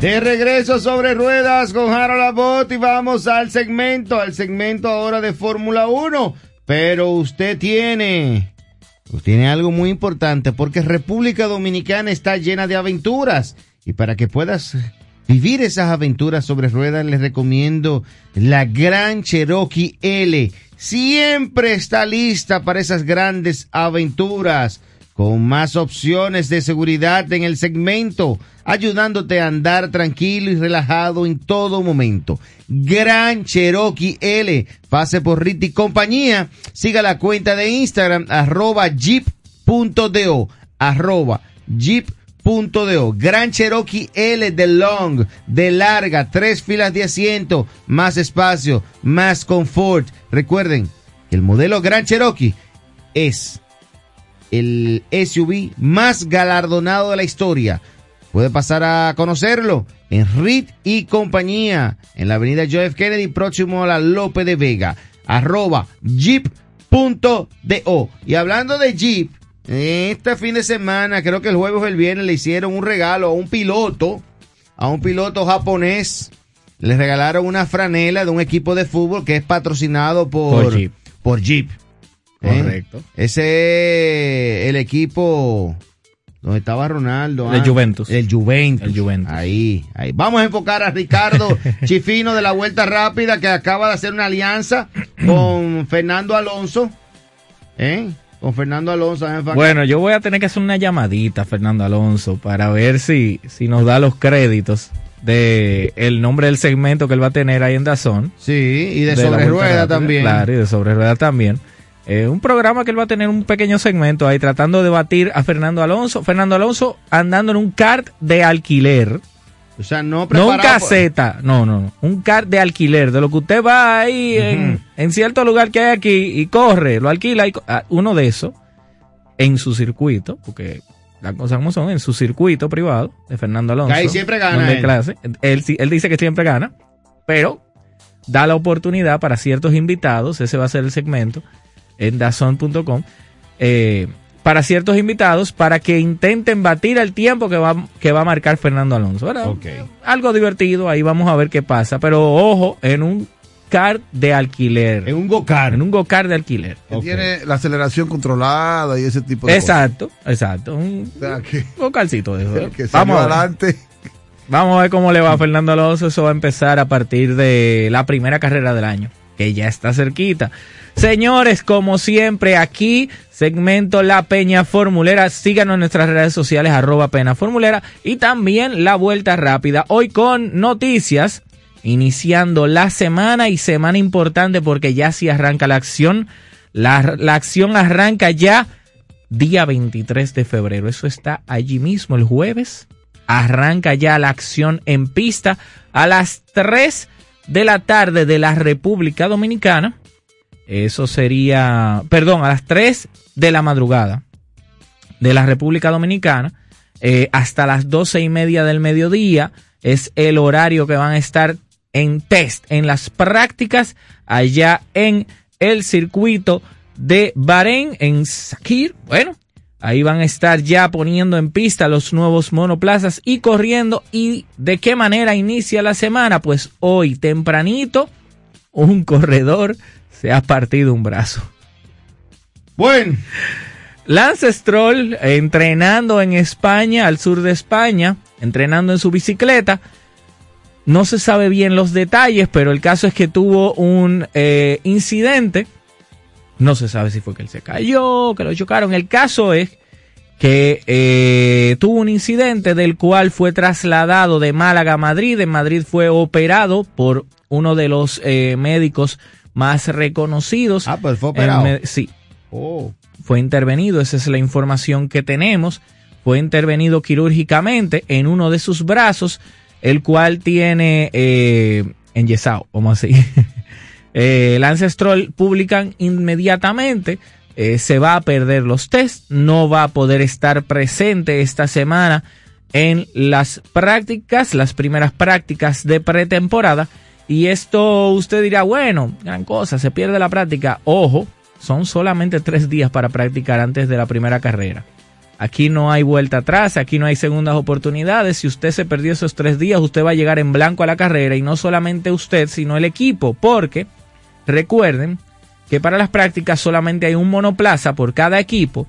De regreso sobre ruedas con Harold Abbott y vamos al segmento, al segmento ahora de Fórmula 1. Pero usted tiene, usted tiene algo muy importante porque República Dominicana está llena de aventuras y para que puedas vivir esas aventuras sobre ruedas les recomiendo la Gran Cherokee L. Siempre está lista para esas grandes aventuras con más opciones de seguridad en el segmento, ayudándote a andar tranquilo y relajado en todo momento. Gran Cherokee L. Pase por Rit y compañía. Siga la cuenta de Instagram, arroba jeep.do, arroba jeep.do. Gran Cherokee L de long, de larga, tres filas de asiento, más espacio, más confort. Recuerden, el modelo Gran Cherokee es el SUV más galardonado de la historia. Puede pasar a conocerlo en Reed y compañía, en la avenida John F. Kennedy, próximo a la Lope de Vega, arroba jeep.do. Y hablando de Jeep, este fin de semana, creo que el jueves o el viernes, le hicieron un regalo a un piloto, a un piloto japonés. Le regalaron una franela de un equipo de fútbol que es patrocinado por, Por Jeep. Por Jeep. ¿Eh? Correcto. Ese es el equipo donde estaba Ronaldo. El ah, Juventus. El Juventus. El Juventus. Ahí, ahí. Vamos a enfocar a Ricardo Chifino de la Vuelta Rápida que acaba de hacer una alianza con Fernando Alonso. ¿Eh? Con Fernando Alonso. Bueno, yo voy a tener que hacer una llamadita a Fernando Alonso para ver si, si nos da los créditos de el nombre del segmento que él va a tener ahí en Dazón. Sí, y de, sobre rueda Rápida, también. Claro, y de sobre rueda también. Eh, un programa que él va a tener un pequeño segmento ahí tratando de batir a Fernando Alonso. Fernando Alonso andando en un kart de alquiler. O sea, no No un por- caseta, no, no, no. Un kart de alquiler, de lo que usted va ahí en, en cierto lugar que hay aquí y corre, lo alquila, y ah, uno de esos en su circuito, porque las cosas como son, en su circuito privado de Fernando Alonso. Que ahí siempre gana él. clase. Él, sí- él dice que siempre gana, pero da la oportunidad para ciertos invitados, ese va a ser el segmento, en dazón.com, eh, para ciertos invitados para que intenten batir el tiempo que va, que va a marcar Fernando Alonso. ¿verdad? Algo divertido, ahí vamos a ver qué pasa, pero ojo, en un car de alquiler. En un go-kart. En un go-kart de alquiler. Que Tiene la aceleración controlada y ese tipo de Exacto, exacto. Un cosas. O sea, que, go-kartcito de eso. que Vamos adelante. Vamos a ver cómo le va a Fernando Alonso. Eso va a empezar a partir de la primera carrera del año. que ya está cerquita. Señores, como siempre, aquí segmento La Peña Formulera. Síganos en nuestras redes sociales, arroba Peña Formulera. Y también La Vuelta Rápida. Hoy con noticias, iniciando la semana y semana importante porque ya sí arranca la acción. La, la acción arranca ya día 23 de febrero. Eso está allí mismo el jueves. Arranca ya la acción en pista a las 3 de la tarde de la República Dominicana. Eso sería, perdón, a las 3 de la madrugada de la República Dominicana eh, hasta las 12 y media del mediodía es el horario que van a estar en test, en las prácticas allá en el circuito de Bahrein, en Sakir. Bueno, ahí van a estar ya poniendo en pista los nuevos monoplazas y corriendo. ¿Y de qué manera inicia la semana? Pues hoy tempranito un corredor se ha partido un brazo. Bueno. Lance Stroll entrenando en España, al sur de España, entrenando en su bicicleta. No se sabe bien los detalles, pero el caso es que tuvo un eh, incidente. No se sabe si fue que él se cayó, que lo chocaron. El caso es que eh, tuvo un incidente del cual fue trasladado de Málaga a Madrid. En Madrid fue operado por uno de los eh, médicos más reconocidos. Ah, pues fue operado. sí. Oh. Fue intervenido, esa es la información que tenemos. Fue intervenido quirúrgicamente en uno de sus brazos, el cual tiene eh, enyesado, vamos a decir. eh, Lance Stroll publican inmediatamente, eh, se va a perder los test, no va a poder estar presente esta semana en las prácticas, las primeras prácticas de pretemporada. Y esto usted dirá, bueno, gran cosa, se pierde la práctica. Ojo, son solamente tres días para practicar antes de la primera carrera. Aquí no hay vuelta atrás, aquí no hay segundas oportunidades. Si usted se perdió esos tres días, usted va a llegar en blanco a la carrera y no solamente usted, sino el equipo, porque recuerden que para las prácticas solamente hay un monoplaza por cada equipo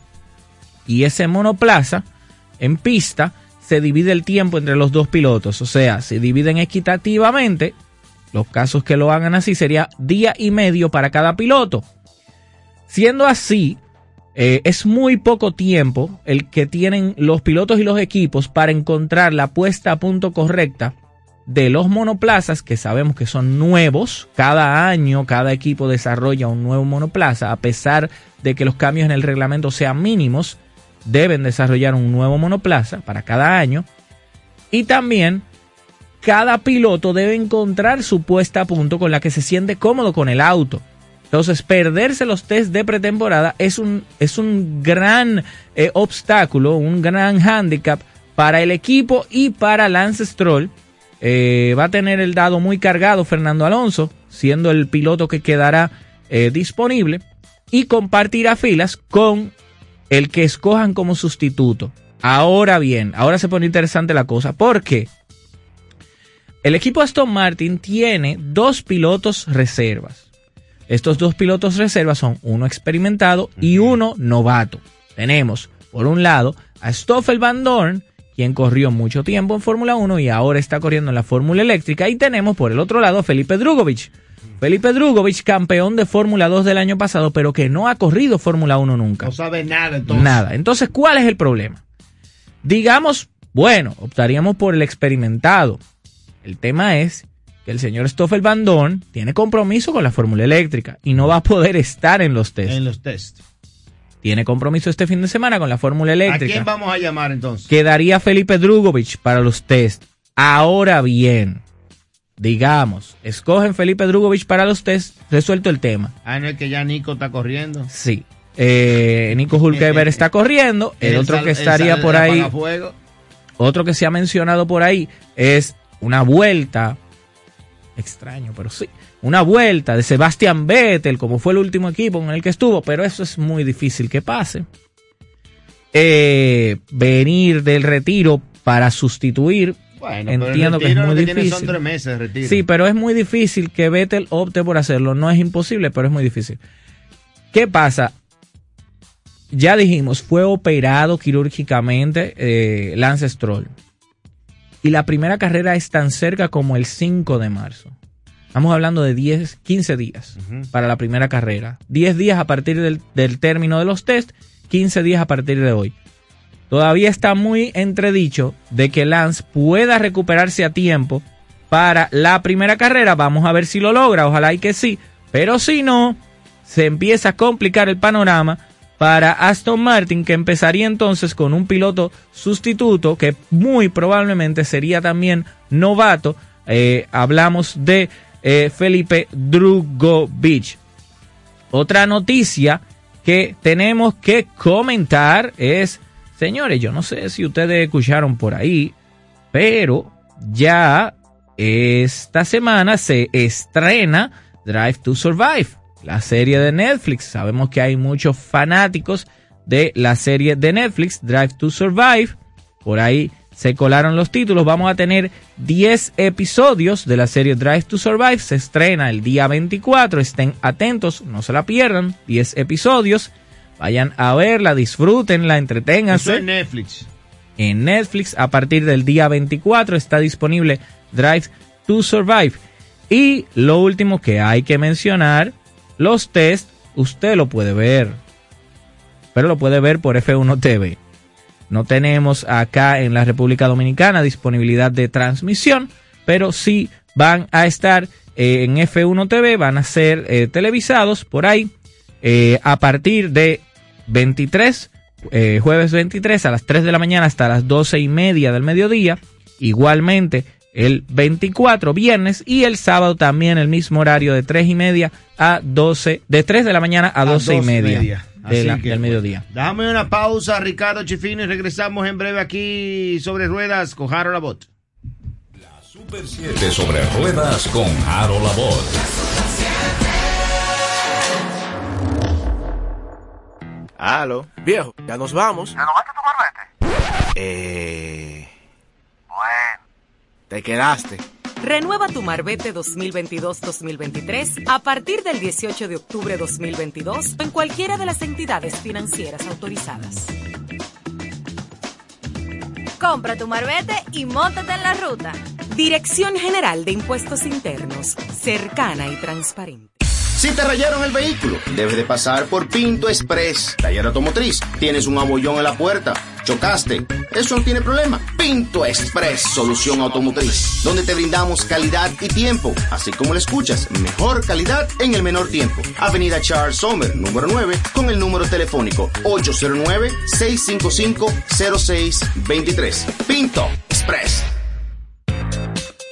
y ese monoplaza en pista se divide el tiempo entre los dos pilotos, o sea, se dividen equitativamente. Los casos que lo hagan así sería día y medio para cada piloto. Siendo así, eh, es muy poco tiempo el que tienen los pilotos y los equipos para encontrar la puesta a punto correcta de los monoplazas, que sabemos que son nuevos. Cada año, cada equipo desarrolla un nuevo monoplaza, a pesar de que los cambios en el reglamento sean mínimos, deben desarrollar un nuevo monoplaza para cada año. Y también cada piloto debe encontrar su puesta a punto con la que se siente cómodo con el auto. Entonces, perderse los test de pretemporada es un, es un gran eh, obstáculo, un gran handicap para el equipo y para Lance Stroll. Eh, va a tener el dado muy cargado Fernando Alonso, siendo el piloto que quedará eh, disponible, y compartirá filas con el que escojan como sustituto. Ahora bien, ahora se pone interesante la cosa, porque el equipo Aston Martin tiene dos pilotos reservas. Estos dos pilotos reservas son uno experimentado y uno novato. Tenemos, por un lado, a Stoffel Van Dorn, quien corrió mucho tiempo en Fórmula 1 y ahora está corriendo en la Fórmula Eléctrica. Y tenemos, por el otro lado, a Felipe Drugovich. Felipe Drugovich, campeón de Fórmula 2 del año pasado, pero que no ha corrido Fórmula 1 nunca. No sabe nada entonces. Nada. Entonces, ¿cuál es el problema? Digamos, bueno, optaríamos por el experimentado. El tema es que el señor Stoffel Van Dorn tiene compromiso con la Fórmula Eléctrica y no va a poder estar en los test. En los test. Tiene compromiso este fin de semana con la Fórmula Eléctrica. ¿A quién vamos a llamar entonces? Quedaría Felipe Drugovich para los test. Ahora bien, digamos, escogen Felipe Drugovich para los test, resuelto el tema. Ah, en el que ya Nico está corriendo. Sí. Eh, Nico Hulkeber está corriendo. El, otro que estaría por ahí. Otro que se ha mencionado por ahí es una vuelta. Extraño, pero sí. Una vuelta de Sebastian Vettel, como fue el último equipo en el que estuvo, pero eso es muy difícil que pase. Eh, venir del retiro para sustituir. Bueno, Entiendo que es muy que difícil. Son tres meses de retiro. Sí, pero es muy difícil que Vettel opte por hacerlo. No es imposible, pero es muy difícil. ¿Qué pasa? Ya dijimos, fue operado quirúrgicamente eh, Lance Stroll. Y la primera carrera es tan cerca como el 5 de marzo. Estamos hablando de 10, 15 días para la primera carrera. 10 días a partir del, del término de los test, 15 días a partir de hoy. Todavía está muy entredicho de que Lance pueda recuperarse a tiempo para la primera carrera. Vamos a ver si lo logra, ojalá y que sí. Pero si no, se empieza a complicar el panorama para Aston Martin, que empezaría entonces con un piloto sustituto que muy probablemente sería también novato. Eh, hablamos de eh, Felipe Drugovich. Otra noticia que tenemos que comentar es, señores, yo no sé si ustedes escucharon por ahí, pero ya esta semana se estrena Drive to Survive, la serie de Netflix. Sabemos que hay muchos fanáticos de la serie de Netflix, Drive to Survive. Por ahí se colaron los títulos. Vamos a tener 10 episodios de la serie Drive to Survive. Se estrena el día 24. Estén atentos, no se la pierdan. 10 episodios. Vayan a verla, disfrútenla, entreténganse. en Netflix. En Netflix, a partir del día 24, está disponible Drive to Survive. Y lo último que hay que mencionar, los test, usted lo puede ver. Pero lo puede ver por F1 TV. No tenemos acá en la República Dominicana disponibilidad de transmisión, pero sí van a estar eh, en F1 TV, van a ser eh, televisados por ahí eh, a partir de 23, jueves 23 a las 3 de la mañana hasta las 12 y media del mediodía. Igualmente el 24 viernes y el sábado también el mismo horario de 3 y media a 12, de 3 de la mañana a 12 y media, de la- del mediodía. Dame una pausa, Ricardo Chifino, y regresamos en breve aquí sobre ruedas con Jaro Labot. Super 7 sobre ruedas con Harold Labot. Aló. Viejo, ya nos vamos. ¿Renovaste tu marbete? Eh. Bueno. Te quedaste. Renueva tu Marbete 2022-2023 a partir del 18 de octubre 2022 en cualquiera de las entidades financieras autorizadas. Compra tu marbete y móntate en la ruta. Dirección General de Impuestos Internos, cercana y transparente. Si te rayaron el vehículo, debes de pasar por Pinto Express, taller automotriz. Tienes un abollón en la puerta, chocaste. Eso no tiene problema. Pinto Express, solución automotriz, donde te brindamos calidad y tiempo, así como lo escuchas, mejor calidad en el menor tiempo. Avenida Charles Sommer, número 9, con el número telefónico 809-655-0623. Pinto Express.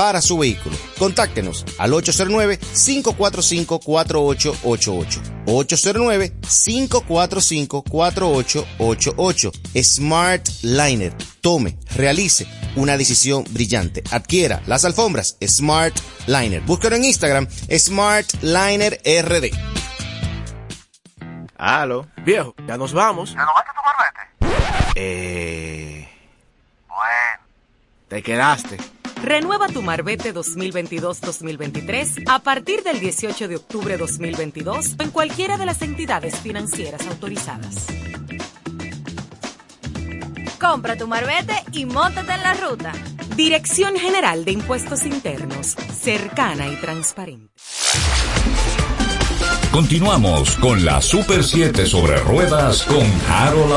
para su vehículo. Contáctenos al 809-545-4888. 809-545-4888. Smart Liner. Tome, realice una decisión brillante. Adquiera las alfombras Smart Liner. Búsquelo en Instagram Smart Liner RD. Aló. Viejo, ya nos vamos. ¿Renovaste tu marbete? Eh. Bueno. Te quedaste. Renueva tu Marbete 2022-2023 a partir del 18 de octubre 2022 en cualquiera de las entidades financieras autorizadas. Compra tu marbete y móntate en la ruta. Dirección General de Impuestos Internos, cercana y transparente. Continuamos con la Super 7 sobre ruedas con Harold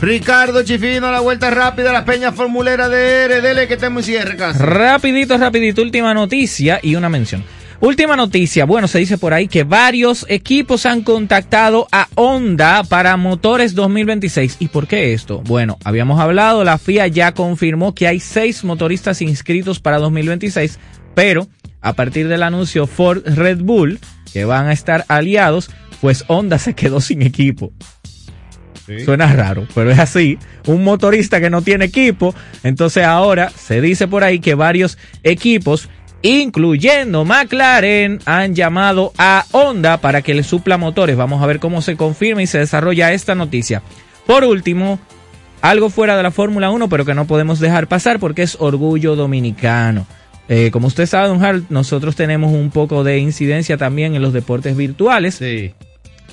Ricardo Chifino, la vuelta rápida, la peña formulera de RDL que estamos en cierre casi. Rapidito, rapidito, última noticia y una mención. Última noticia, bueno, se dice por ahí que varios equipos han contactado a Honda para motores 2026. ¿Y por qué esto? Bueno, habíamos hablado, la FIA ya confirmó que hay seis motoristas inscritos para 2026, pero a partir del anuncio Ford Red Bull, que van a estar aliados, pues Honda se quedó sin equipo. Suena raro, pero es así. Un motorista que no tiene equipo. Entonces ahora se dice por ahí que varios equipos, incluyendo McLaren, han llamado a Honda para que le supla motores. Vamos a ver cómo se confirma y se desarrolla esta noticia. Por último, algo fuera de la Fórmula 1, pero que no podemos dejar pasar porque es orgullo dominicano. Eh, como usted sabe, don Harold, nosotros tenemos un poco de incidencia también en los deportes virtuales.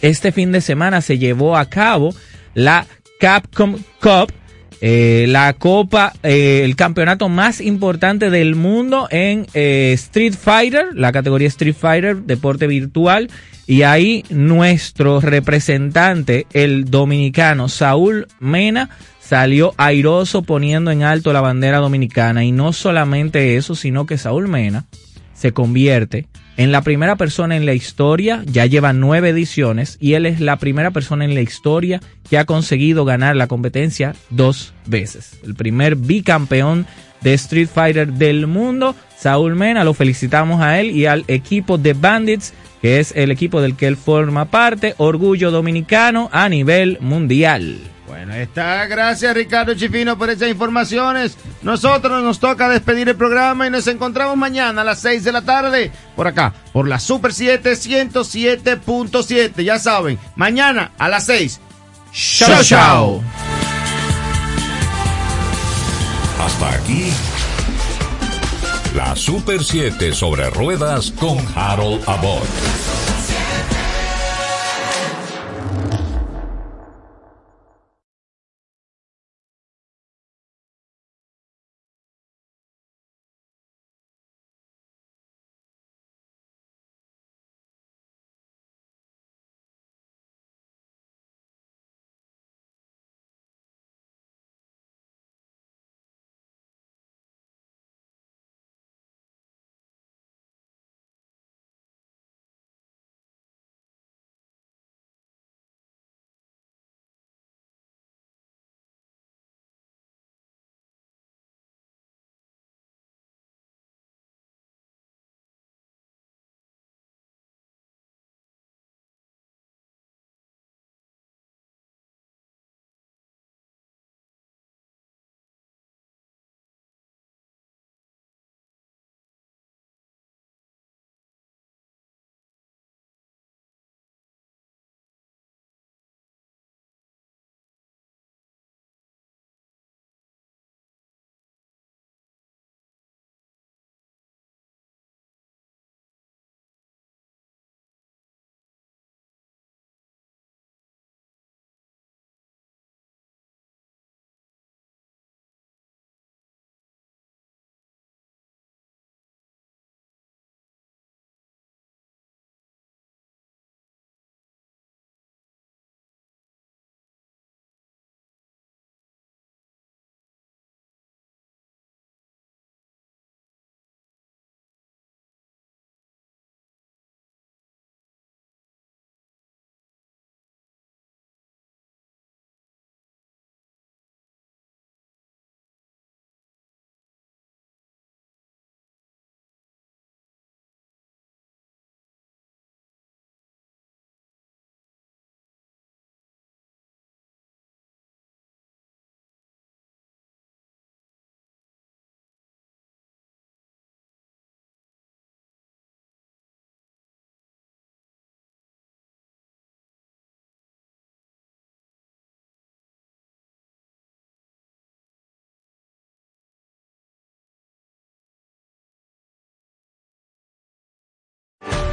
Este fin de semana se llevó a cabo la Capcom Cup, eh, la copa, eh, el campeonato más importante del mundo en eh, Street Fighter, la categoría Street Fighter, deporte virtual. Y ahí nuestro representante, el dominicano Saúl Mena, salió airoso poniendo en alto la bandera dominicana. Y no solamente eso, sino que Saúl Mena se convierte en la primera persona en la historia, ya lleva nueve ediciones, y él es la primera persona en la historia que ha conseguido ganar la competencia dos veces. El primer bicampeón de Street Fighter del mundo, Saúl Mena, lo felicitamos a él y al equipo de Bandits, que es el equipo del que él forma parte, orgullo dominicano a nivel mundial. Bueno, ahí está. Gracias Ricardo Chifino por esas informaciones. Nosotros nos toca despedir el programa y nos encontramos mañana a las 6 de la tarde por acá, por la Super 7 107.7. Ya saben, mañana a las 6. Chao, chao. Hasta aquí. La Super 7 sobre ruedas con Harold Abbott.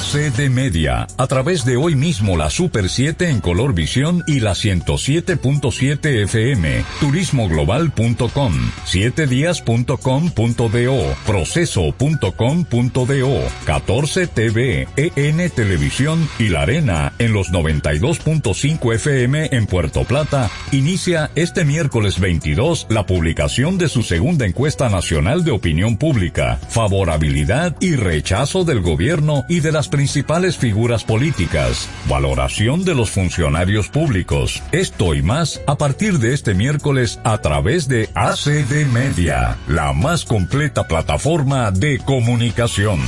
ACD Media, a través de hoy mismo la Super 7 en color visión y la 107.7 FM, turismoglobal.com, 7días.com.do, proceso.com.do, 14 TV, EN Televisión y La Arena en los 92.5 FM en Puerto Plata, inicia este miércoles 22 la publicación de su segunda encuesta nacional de opinión pública, favorabilidad y rechazo del gobierno y de las principales figuras políticas, valoración de los funcionarios públicos. Esto y más a partir de este miércoles a través de ACD Media, la más completa plataforma de comunicación.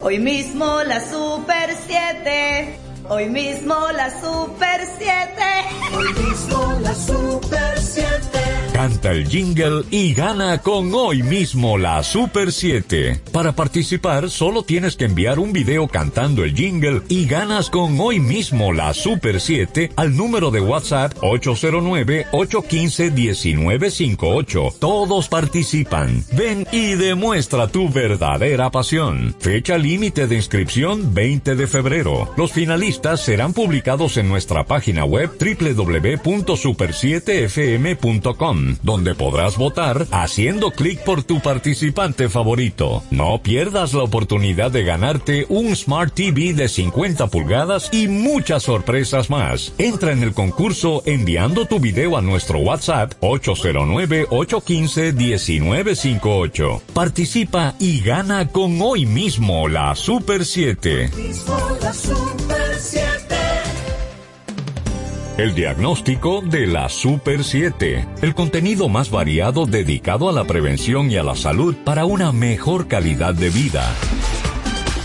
Hoy mismo la Super 7. Hoy mismo la Super 7. Hoy mismo la Super 7. Canta el jingle y gana con hoy mismo la Super 7. Para participar solo tienes que enviar un video cantando el jingle y ganas con hoy mismo la Super 7 al número de WhatsApp 809-815-1958. Todos participan. Ven y demuestra tu verdadera pasión. Fecha límite de inscripción 20 de febrero. Los finalistas serán publicados en nuestra página web www.super7fm.com donde podrás votar haciendo clic por tu participante favorito. No pierdas la oportunidad de ganarte un Smart TV de 50 pulgadas y muchas sorpresas más. Entra en el concurso enviando tu video a nuestro WhatsApp 809-815-1958. Participa y gana con hoy mismo la Super 7. La Super 7. El diagnóstico de la Super 7. El contenido más variado dedicado a la prevención y a la salud para una mejor calidad de vida.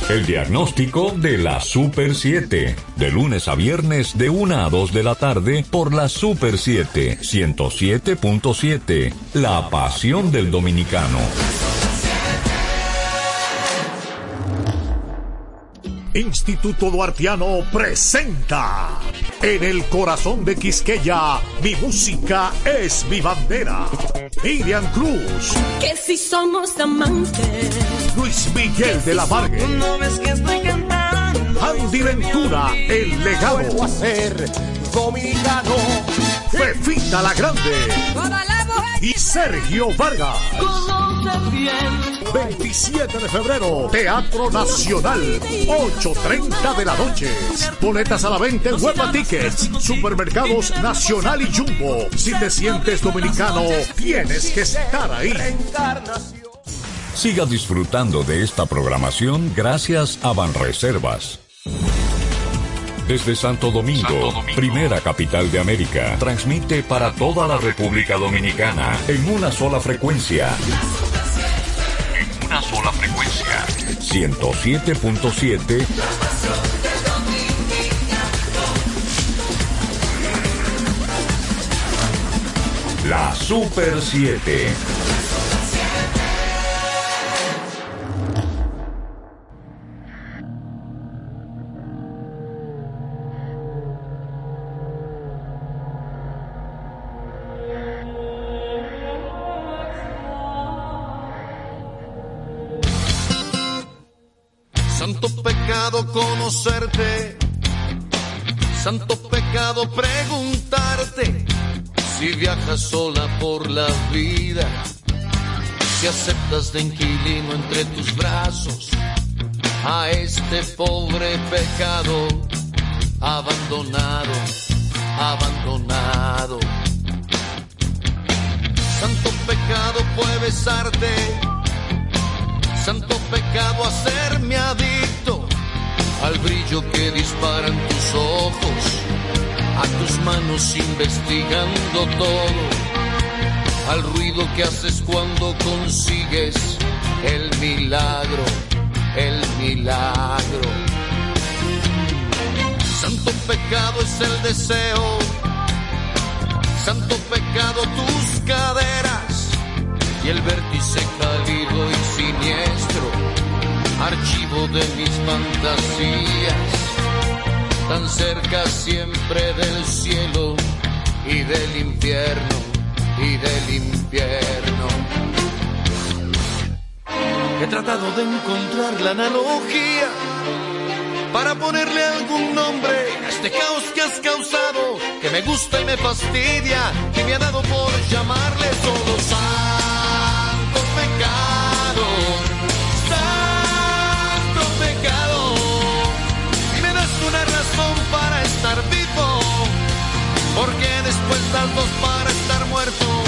El diagnóstico de la Super 7. De lunes a viernes de 1 a 2 de la tarde por la Super 7 107.7. La pasión del dominicano. Instituto Duartiano presenta En el corazón de Quisqueya, mi música es mi bandera. Miriam Cruz, Que si somos amantes. Luis Miguel de la Vargue, No ves que estoy cantando. Andy Ventura, El Legado, a ser dominicano. Fefita la Grande Toda la y Sergio Vargas. conoce bien. 27 de febrero, Teatro Nacional, 8.30 de la noche. Boletas a la venta en Huepa Tickets, Supermercados Nacional y Jumbo. Si te sientes dominicano, tienes que estar ahí. Siga disfrutando de esta programación gracias a Banreservas. Desde Santo Domingo, primera capital de América, transmite para toda la República Dominicana en una sola frecuencia. En una sola frecuencia. 107.7 La Super 7. Santo pecado conocerte, santo pecado preguntarte si viajas sola por la vida, si aceptas de inquilino entre tus brazos a este pobre pecado abandonado, abandonado. Santo pecado puede besarte santo pecado hacerme adicto al brillo que disparan tus ojos, a tus manos investigando todo, al ruido que haces cuando consigues el milagro, el milagro. Santo pecado es el deseo, santo pecado tus caderas y el vértice cálido y siniestro, archivo de mis fantasías, tan cerca siempre del cielo y del infierno, y del infierno. He tratado de encontrar la analogía para ponerle algún nombre a este caos que has causado, que me gusta y me fastidia, que me ha dado santo pecado. y Me das una razón para estar vivo, porque después das dos para estar muerto.